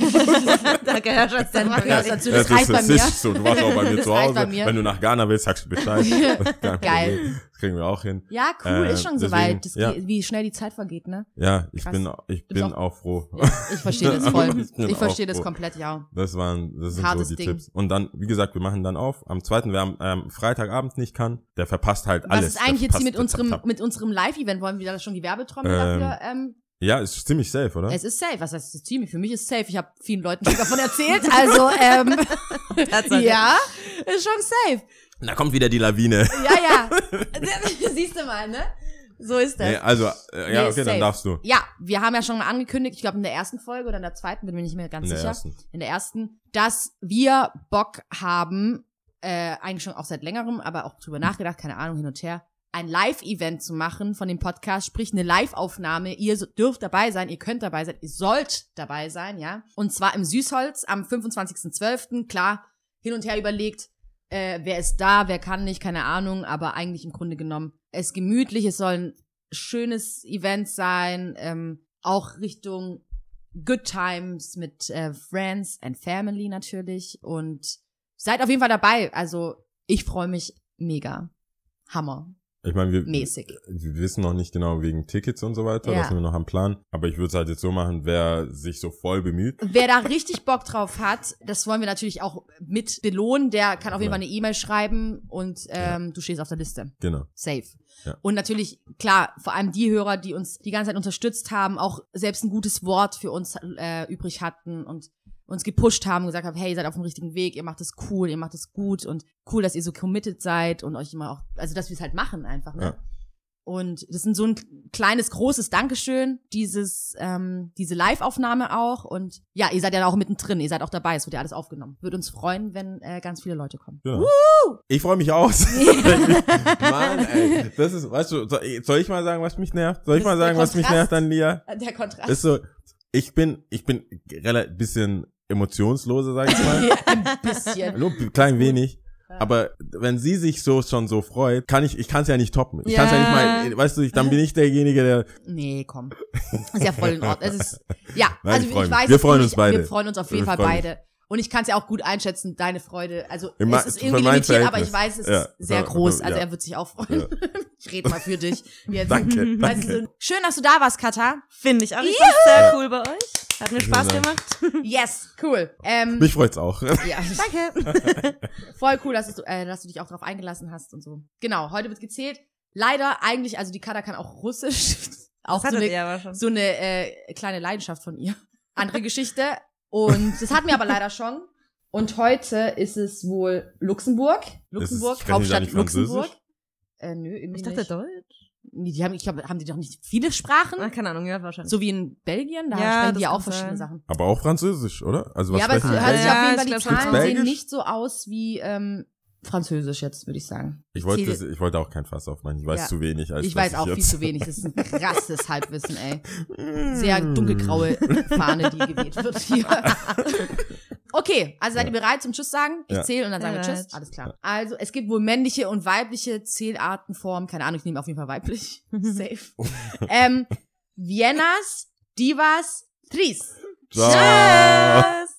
Danke, Herr Schatz.
Dann ja,
ja,
dazu,
Ja,
das reicht bei
das
mir.
ist so. Du warst auch bei mir
Das
zu Hause. Wenn du nach Ghana willst, sagst du Bescheid. (laughs)
Geil.
Problem. Das kriegen wir auch hin.
Ja, cool,
Äh,
ist schon soweit. Das
ja.
Wie schnell die Zeit vergeht, ne?
Ja, ich
Krass.
bin, ich bin
auch-
auch froh.
Ich verstehe das (laughs) voll.
Ich
Ich verstehe das komplett, ja.
Das waren, das sind
Hartes
so die
Ding.
Tipps. Und dann, wie gesagt, wir machen dann auf. Am zweiten, wer am ähm, Freitagabend nicht kann, der verpasst halt
Was
alles.
ist eigentlich jetzt hier mit unserem, mit unserem Live-Event? Wollen wir da schon die Werbetrommel
Ähm,
dafür? Ähm,
Ja, ist ziemlich safe, oder?
es ist safe. Was heißt das Team? Für mich ist safe. Ich habe vielen Leuten schon davon erzählt. (laughs) Also, ähm, ja, ist schon safe.
Da kommt wieder die Lawine.
Ja, ja. (laughs) Siehst du mal, ne? So ist das.
Nee, also, äh, ja,
Nee,
okay,
safe.
dann darfst du.
Ja, wir haben ja schon mal angekündigt, ich glaube in der ersten Folge oder in der zweiten, bin mir nicht mehr ganz
In der
sicher.
ersten.
In der ersten, dass wir Bock haben, äh, eigentlich schon auch seit längerem, aber auch drüber nachgedacht, keine Ahnung, hin und her, ein Live-Event zu machen von dem Podcast, sprich eine Live-Aufnahme. Ihr dürft dabei sein, ihr könnt dabei sein, ihr sollt dabei sein, ja. Und zwar im Süßholz am 25.12. Klar, hin und her überlegt, äh, wer ist da, wer kann nicht, keine Ahnung, aber eigentlich im Grunde genommen es gemütlich, es soll ein schönes Event sein, ähm, auch Richtung Good Times mit äh, Friends and Family natürlich und seid auf jeden Fall dabei. Also ich freue mich mega. Hammer.
Ich meine, wir,
Mäßig.
wir wissen noch nicht genau wegen Tickets und so weiter.
Ja.
Das sind wir noch am Plan. Aber ich würde es halt jetzt so machen, wer sich so voll bemüht.
Wer da richtig Bock drauf hat, das wollen wir natürlich auch mit belohnen. Der kann auf jeden Fall eine E-Mail schreiben und ähm, du stehst auf der Liste.
Genau.
Safe.
Ja.
Und natürlich, klar, vor allem die Hörer, die uns die ganze Zeit unterstützt haben, auch selbst ein gutes Wort für uns äh, übrig hatten und uns gepusht haben, gesagt haben, hey, ihr seid auf dem richtigen Weg, ihr macht es cool, ihr macht es gut und cool, dass ihr so committed seid und euch immer auch, also dass wir es halt machen einfach, ne?
Ja.
Und das ist so ein kleines, großes Dankeschön, dieses, ähm, diese Live-Aufnahme auch. Und ja, ihr seid ja auch mittendrin, ihr seid auch dabei, es wird ja alles aufgenommen. Würde uns freuen, wenn äh, ganz viele Leute kommen.
Genau. Ich freue mich aus. (laughs) Mann, ey. Das ist, weißt du, soll ich- mal sagen, was mich nervt? Soll ich
Das
mal sagen, was mich nervt an Lia?
Der Kontrast.
Ist so, ich bin, ich bin relativ bisschen emotionsloser, sag ich mal. (laughs)
Ja, ein bisschen.
Nur ein klein wenig.
Ja.
Aber wenn sie sich so schon so freut, kann ich, ich kann es ja nicht toppen. Ich kann es ja
Ja.
nicht mal, weißt du, ich, dann bin ich derjenige, der,
Nee, komm. Ist ja voll in Ordnung. Es ist, ja,
Nein,
also
ich
ich weiß,
Wir freuen uns beide.
Wir freuen uns auf jeden
Wir
Fall beide. Und ich kann es ja auch gut einschätzen, deine Freude. Also
Im
es ist irgendwie limitiert, aber ich
Verhältnis.
weiß, es
Ja.
ist sehr
Ja.
groß. Also
Ja.
er wird sich auch freuen. (laughs) Ich rede mal für dich. Jetzt.
danke,
Weißt du,
danke.
so, schön, dass du da warst, Katha.
Finde ich auch. Ich fand's sehr cool bei euch. Hat mir Spaß gemacht. (laughs)
Yes, cool. Ähm,
Mich freut's auch. (laughs)
ja,
Danke.
voll cool, dass du, äh, dass du dich auch darauf eingelassen hast und so. Genau, heute wird gezählt. Leider eigentlich, also die Katha kann auch Russisch. auch so eine,
ihr aber schon.
so eine äh, kleine Leidenschaft von ihr. Andere Geschichte. Und das hatten wir aber (laughs) leider schon. Und heute ist es wohl Luxemburg. Luxemburg,
da
Hauptstadt
nicht Französisch?
Luxemburg. Äh, nö, irgendwie
Ich dachte
nicht.
Deutsch.
Nee, Die haben, ich glaube, haben die doch nicht viele Sprachen?
Ah, keine Ahnung, ja, wahrscheinlich.
So wie in Belgien, da
Ja,
sprechen die auch verschiedene
sein.
Sachen.
Aber auch Französisch, oder? Also was
ja, aber es hört sich
Ja,
auf jeden Fall, die Zahlen sehen nicht so aus wie ähm, Französisch jetzt, würde ich sagen.
Ich wollte, das- ich wollte auch kein Fass aufmachen. Ich weiß
Ja.
zu wenig. Als
Ich weiß auch viel
jetzt
zu wenig. Das ist ein (laughs) krasses Halbwissen, ey. Sehr dunkelgraue Fahne, die geweht wird hier. (laughs) Okay, also seid ihr bereit zum Tschüss sagen? Ich
Ja.
zähle und dann sagen wir. Tschüss. Alles klar. Also es gibt wohl männliche und weibliche Zählartenformen. Keine Ahnung, ich nehme auf jeden Fall weiblich. Safe. ähm, Viennas, Divas, Tris.
Tschüss.